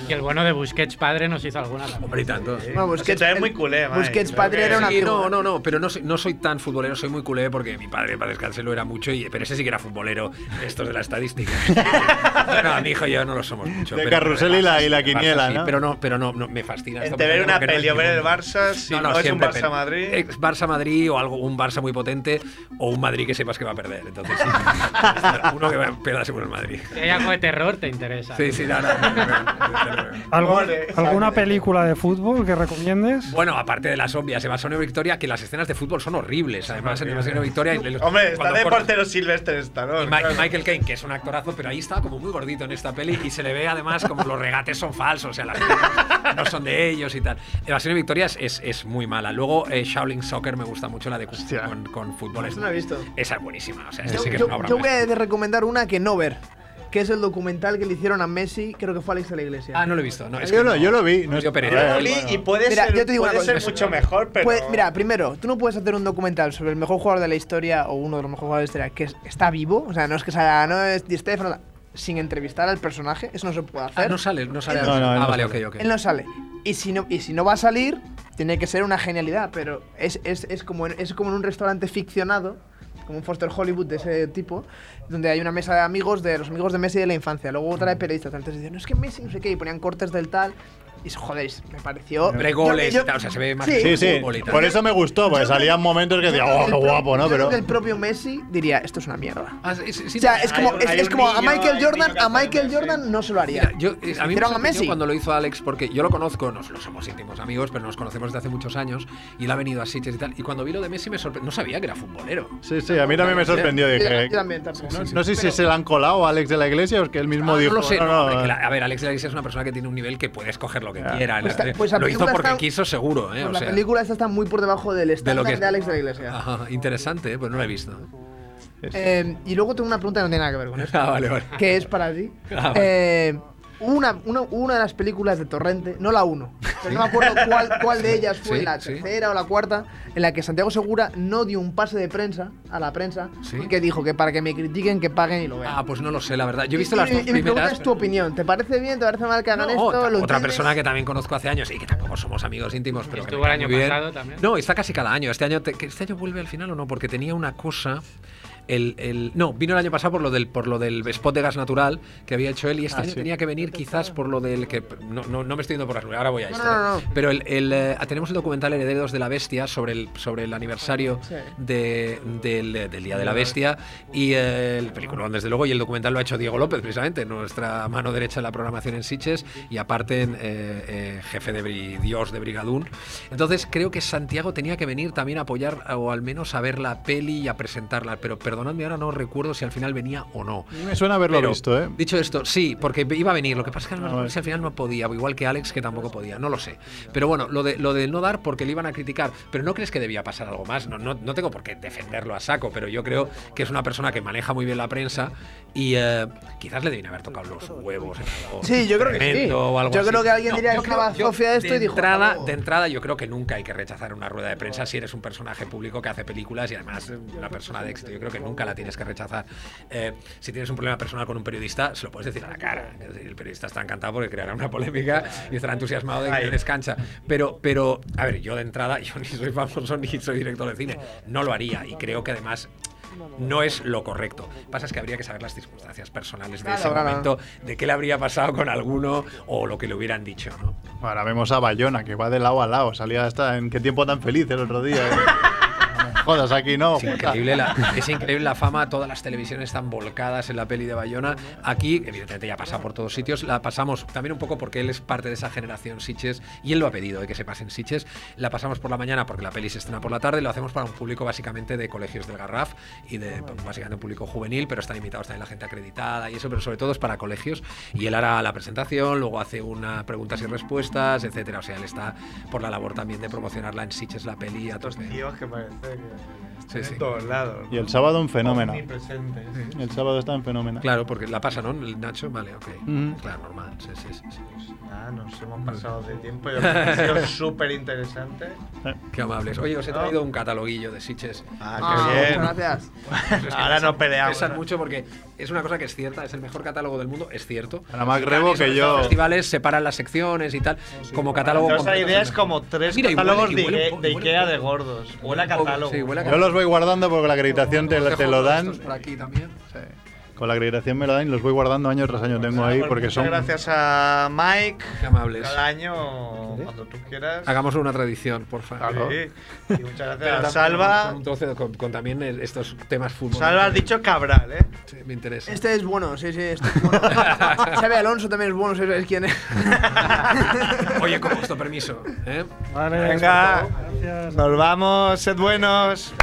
Y el bueno de Busquets padre nos hizo alguna. Hombre, y tanto. Que tú eres muy culé. Busquets padre era una Sí, no, no, no, pero no soy, no soy tan futbolero, soy muy culé porque mi padre, para descansar, lo era mucho, y, pero ese sí que era futbolero, estos de la estadística. no, mi hijo y yo no lo somos mucho. De pero- carrusel y la- y la Barça quiniela, sí, ¿no? Pero no, pero no, no me fascina. esta Entre ver una no peli o ver el. Barça, si no, es un siempre, Barça pero- Madrid. ex Barça Madrid o algo, un Barça muy potente o un Madrid que sepas que va a perder. Entonces, sí. Uno que va a perder seguro el Madrid. Si hay algo de terror, te interesa. Sí, sí, no, no, no, no, no, no. ¿Algo- Ole. ¿Alguna película de fútbol que recomiendes? Bueno, aparte de las obvias, Evasión Victoria, que las escenas de fútbol son horribles. Además, en Evasión Victoria. y los- Hombre, está de portero Silvestre Stallone. Ma- y claro. Michael Caine, que es un actorazo, pero ahí está como muy gordito en esta peli y se le ve además como los regates son falsos, o sea, las no son de ellos y tal. Evasión y Victoria es, es, es muy mala. Luego, eh, Shaolin Soccer me gusta mucho, la de con, con fútbol. Es- No la he visto. Esa es buenísima, o sea, Yo, esa sí que es una obra yo voy a recomendar una que no ver. Que es el documental que le hicieron a Messi, creo que fue Alex de la Iglesia. Ah, no lo he visto. No, es Yo que lo, no- yo lo vi. No Yo Li- bueno. y puede Mira, ser, yo te digo puede ser mucho mejor, pero. Pues, mira, primero, tú no puedes hacer un documental sobre el mejor jugador de la historia o uno de los mejores jugadores de la historia que es- está vivo, o sea, no es que sea, no es Di Stefano, sin entrevistar al personaje, eso no se puede hacer. Ah, no sale, no sale. No- No, no, ah, no vale, sale. ok, ok. Él no sale. Y si no, y si no va a salir, tiene que ser una genialidad, pero es, es, es, como, en, es como en un restaurante ficcionado, como un Foster Hollywood de ese tipo, donde hay una mesa de amigos, de los amigos de Messi de la infancia, luego otra de periodistas, entonces dicen, no es que Messi no sé qué, y ponían cortes del tal, y joder, me pareció... Hombre, goles yo- y tal, o sea, se ve más Sí, Sí, sí. fútbol y tal. Por eso me gustó, porque salían momentos que decía, oh, qué guapo, ¿no? yo creo Pero. que el propio Messi diría, esto es una mierda. Ah, sí, sí, sí, O sea, es como, es, hay es un como a Michael Jordan, a Michael. Jordan no se lo haría. Mira, yo, eh, a mí me a Messi. cuando lo hizo Alex, porque yo lo conozco, nos lo somos íntimos amigos, pero nos conocemos desde hace muchos años, y él ha venido a Sitges y tal. Y cuando vi lo de Messi me sorprendió, no sabía que era futbolero. Sí, sí, a mí también me sorprendió. Dije, yo también, tampoco. no, no sé si se le han colado a Alex de la iglesia o es que él mismo Ah, dijo. no lo sé, no, no, no, hombre, eh". que la- a ver, Alex de la Iglesia es una persona que tiene un nivel que puede escoger lo que quiera. Pues La- pues la lo hizo porque está- quiso seguro, ¿eh? Pues O la sea, película esta está muy por debajo del estándar de, Alex de la Iglesia. Ajá, interesante, ¿eh? pues no lo he visto. Eh, y luego tengo una pregunta que no tiene nada que ver con esto. Ah, vale, vale. que es para ti. Ah, vale. Eh, una, una, una de las películas de Torrente, no la uno, pero no me acuerdo cuál, cuál de ellas fue, Sí, la sí. tercera o la cuarta, en la que Santiago Segura no dio un pase de prensa a la prensa Sí. y que dijo que para que me critiquen, que paguen y lo vean. Ah, pues no lo sé, la verdad. Yo he visto Y- las y- dos y mi pregunta primeras. es tu opinión. ¿Te parece bien? ¿Te parece mal que hagan No, esto? otra, ¿Lo otra persona que también conozco hace años y que tampoco somos amigos íntimos, pero Estuvo me el año pasado también. No, está casi cada año. Este año, te- que este año vuelve al final o no, porque tenía una cosa. El, el- no, vino el año pasado por lo del por lo del spot de gas natural que había hecho él y este Ah, año sí. tenía que venir quizás por lo del que no, no, no me estoy yendo por las nubes, ahora voy a esto. no. Pero el, el, eh, tenemos el documental Herederos de la Bestia sobre el sobre el aniversario Sí. de- del, del Día de la Bestia y eh, el peliculón desde luego y el documental lo ha hecho Diego López precisamente nuestra mano derecha en la programación en Siches y aparte en, eh, jefe de bri- Dios de Brigadún entonces creo que Santiago tenía que venir también a apoyar o al menos a ver la peli y a presentarla pero perdonadme ahora no recuerdo si al final venía o no me suena haberlo Pero, visto, ¿eh? Dicho esto, sí, porque iba a venir. Lo que pasa es que no si al final no podía, igual que Alex, que tampoco podía, no lo sé. Pero bueno, lo de, lo de no dar porque le iban a criticar. Pero ¿no crees que debía pasar algo más? No, no, no tengo por qué defenderlo a saco, pero yo creo que es una persona que maneja muy bien la prensa y eh, quizás le debían haber tocado los huevos algo Sí, yo creo que sí. o algo Yo así. creo que alguien diría que estaba yo, Sofía esto de y dijo, Entrada, de entrada, yo creo que nunca hay que rechazar una rueda de prensa si eres un personaje público que hace películas y además una persona de éxito. Yo creo que nunca la tienes que rechazar. Eh, si tienes un problema personal con un periodista, se lo puedes decir a la cara. Es decir, El periodista está encantado porque creará una polémica y estará entusiasmado de que le descancha. Pero, pero, a ver, yo de entrada, yo ni soy famoso ni soy director de cine. No lo haría y creo que además no es lo correcto. Pasa es que habría que saber las circunstancias personales de Claro, ese claro. momento, de qué le habría pasado con alguno o lo que le hubieran dicho, ¿no? Ahora vemos a Bayona, que va de lado a lado. Salía hasta en qué tiempo tan feliz el otro día. ¿eh? Jodas, aquí no. Es increíble, la, es increíble la fama, todas las televisiones están volcadas en la peli de Bayona. Aquí, evidentemente, ya pasa por todos sitios. La pasamos también un poco porque él es parte de esa generación Siches y él lo ha pedido de que se pasen Siches. La pasamos por la mañana porque la peli se estrena por la tarde. Lo hacemos para un público básicamente de colegios del Garraf y de pues, básicamente un público juvenil, pero están invitados también la gente acreditada y eso, pero sobre todo es para colegios. Y él hará la presentación, luego hace una preguntas y respuestas, etcétera. O sea, él está por la labor también de promocionarla en Siches la peli a todos. Tíos que parece que Sí, sí. en todos lados. Y el sábado un fenómeno. Omnipresentes. El sábado está en fenómeno. Claro, porque la pasa, ¿no? El Nacho, vale, ok. Ujú. Claro, normal. Sí, sí, sí, sí. Ah, nos hemos pasado de tiempo. Que ha sido súper interesante. Qué amables. Oye, os he traído un cataloguillo de Siches. Ah, Ah, qué bien. muchas gracias. Es que Ahora pesan- nos peleamos. Pesan mucho porque es una cosa que es cierta, es el mejor catálogo del mundo, es cierto. Ahora más Los rebo Cannes, que yo. Los festivales separan las secciones y tal. como catálogo. Esa idea es como tres Mira, y huele- catálogos y de, Ikea de gordos. Huele a catálogo. sí, huele a Yo los voy guardando porque la acreditación te, lo dan. por aquí también. Sí. Con la acreditación me lo dan y los voy guardando año tras año. Tengo ahí porque Muchas son. gracias a Mike. Qué amables. Cada año, cuando tú quieras. Hagamos una tradición, por favor. Claro. Sí. Y muchas Pero gracias a Salva. Con, un trozo de- con- con también el- estos temas fútbol. Salva has dicho Cabral, ¿eh? Sí, me interesa. Este es bueno, sí, sí, este es bueno. Xavi Alonso también es bueno, ¿sabes quién es? Oye, con vuestro permiso. ¿eh? Vale, Venga. Gracias. Nos vamos, sed buenos.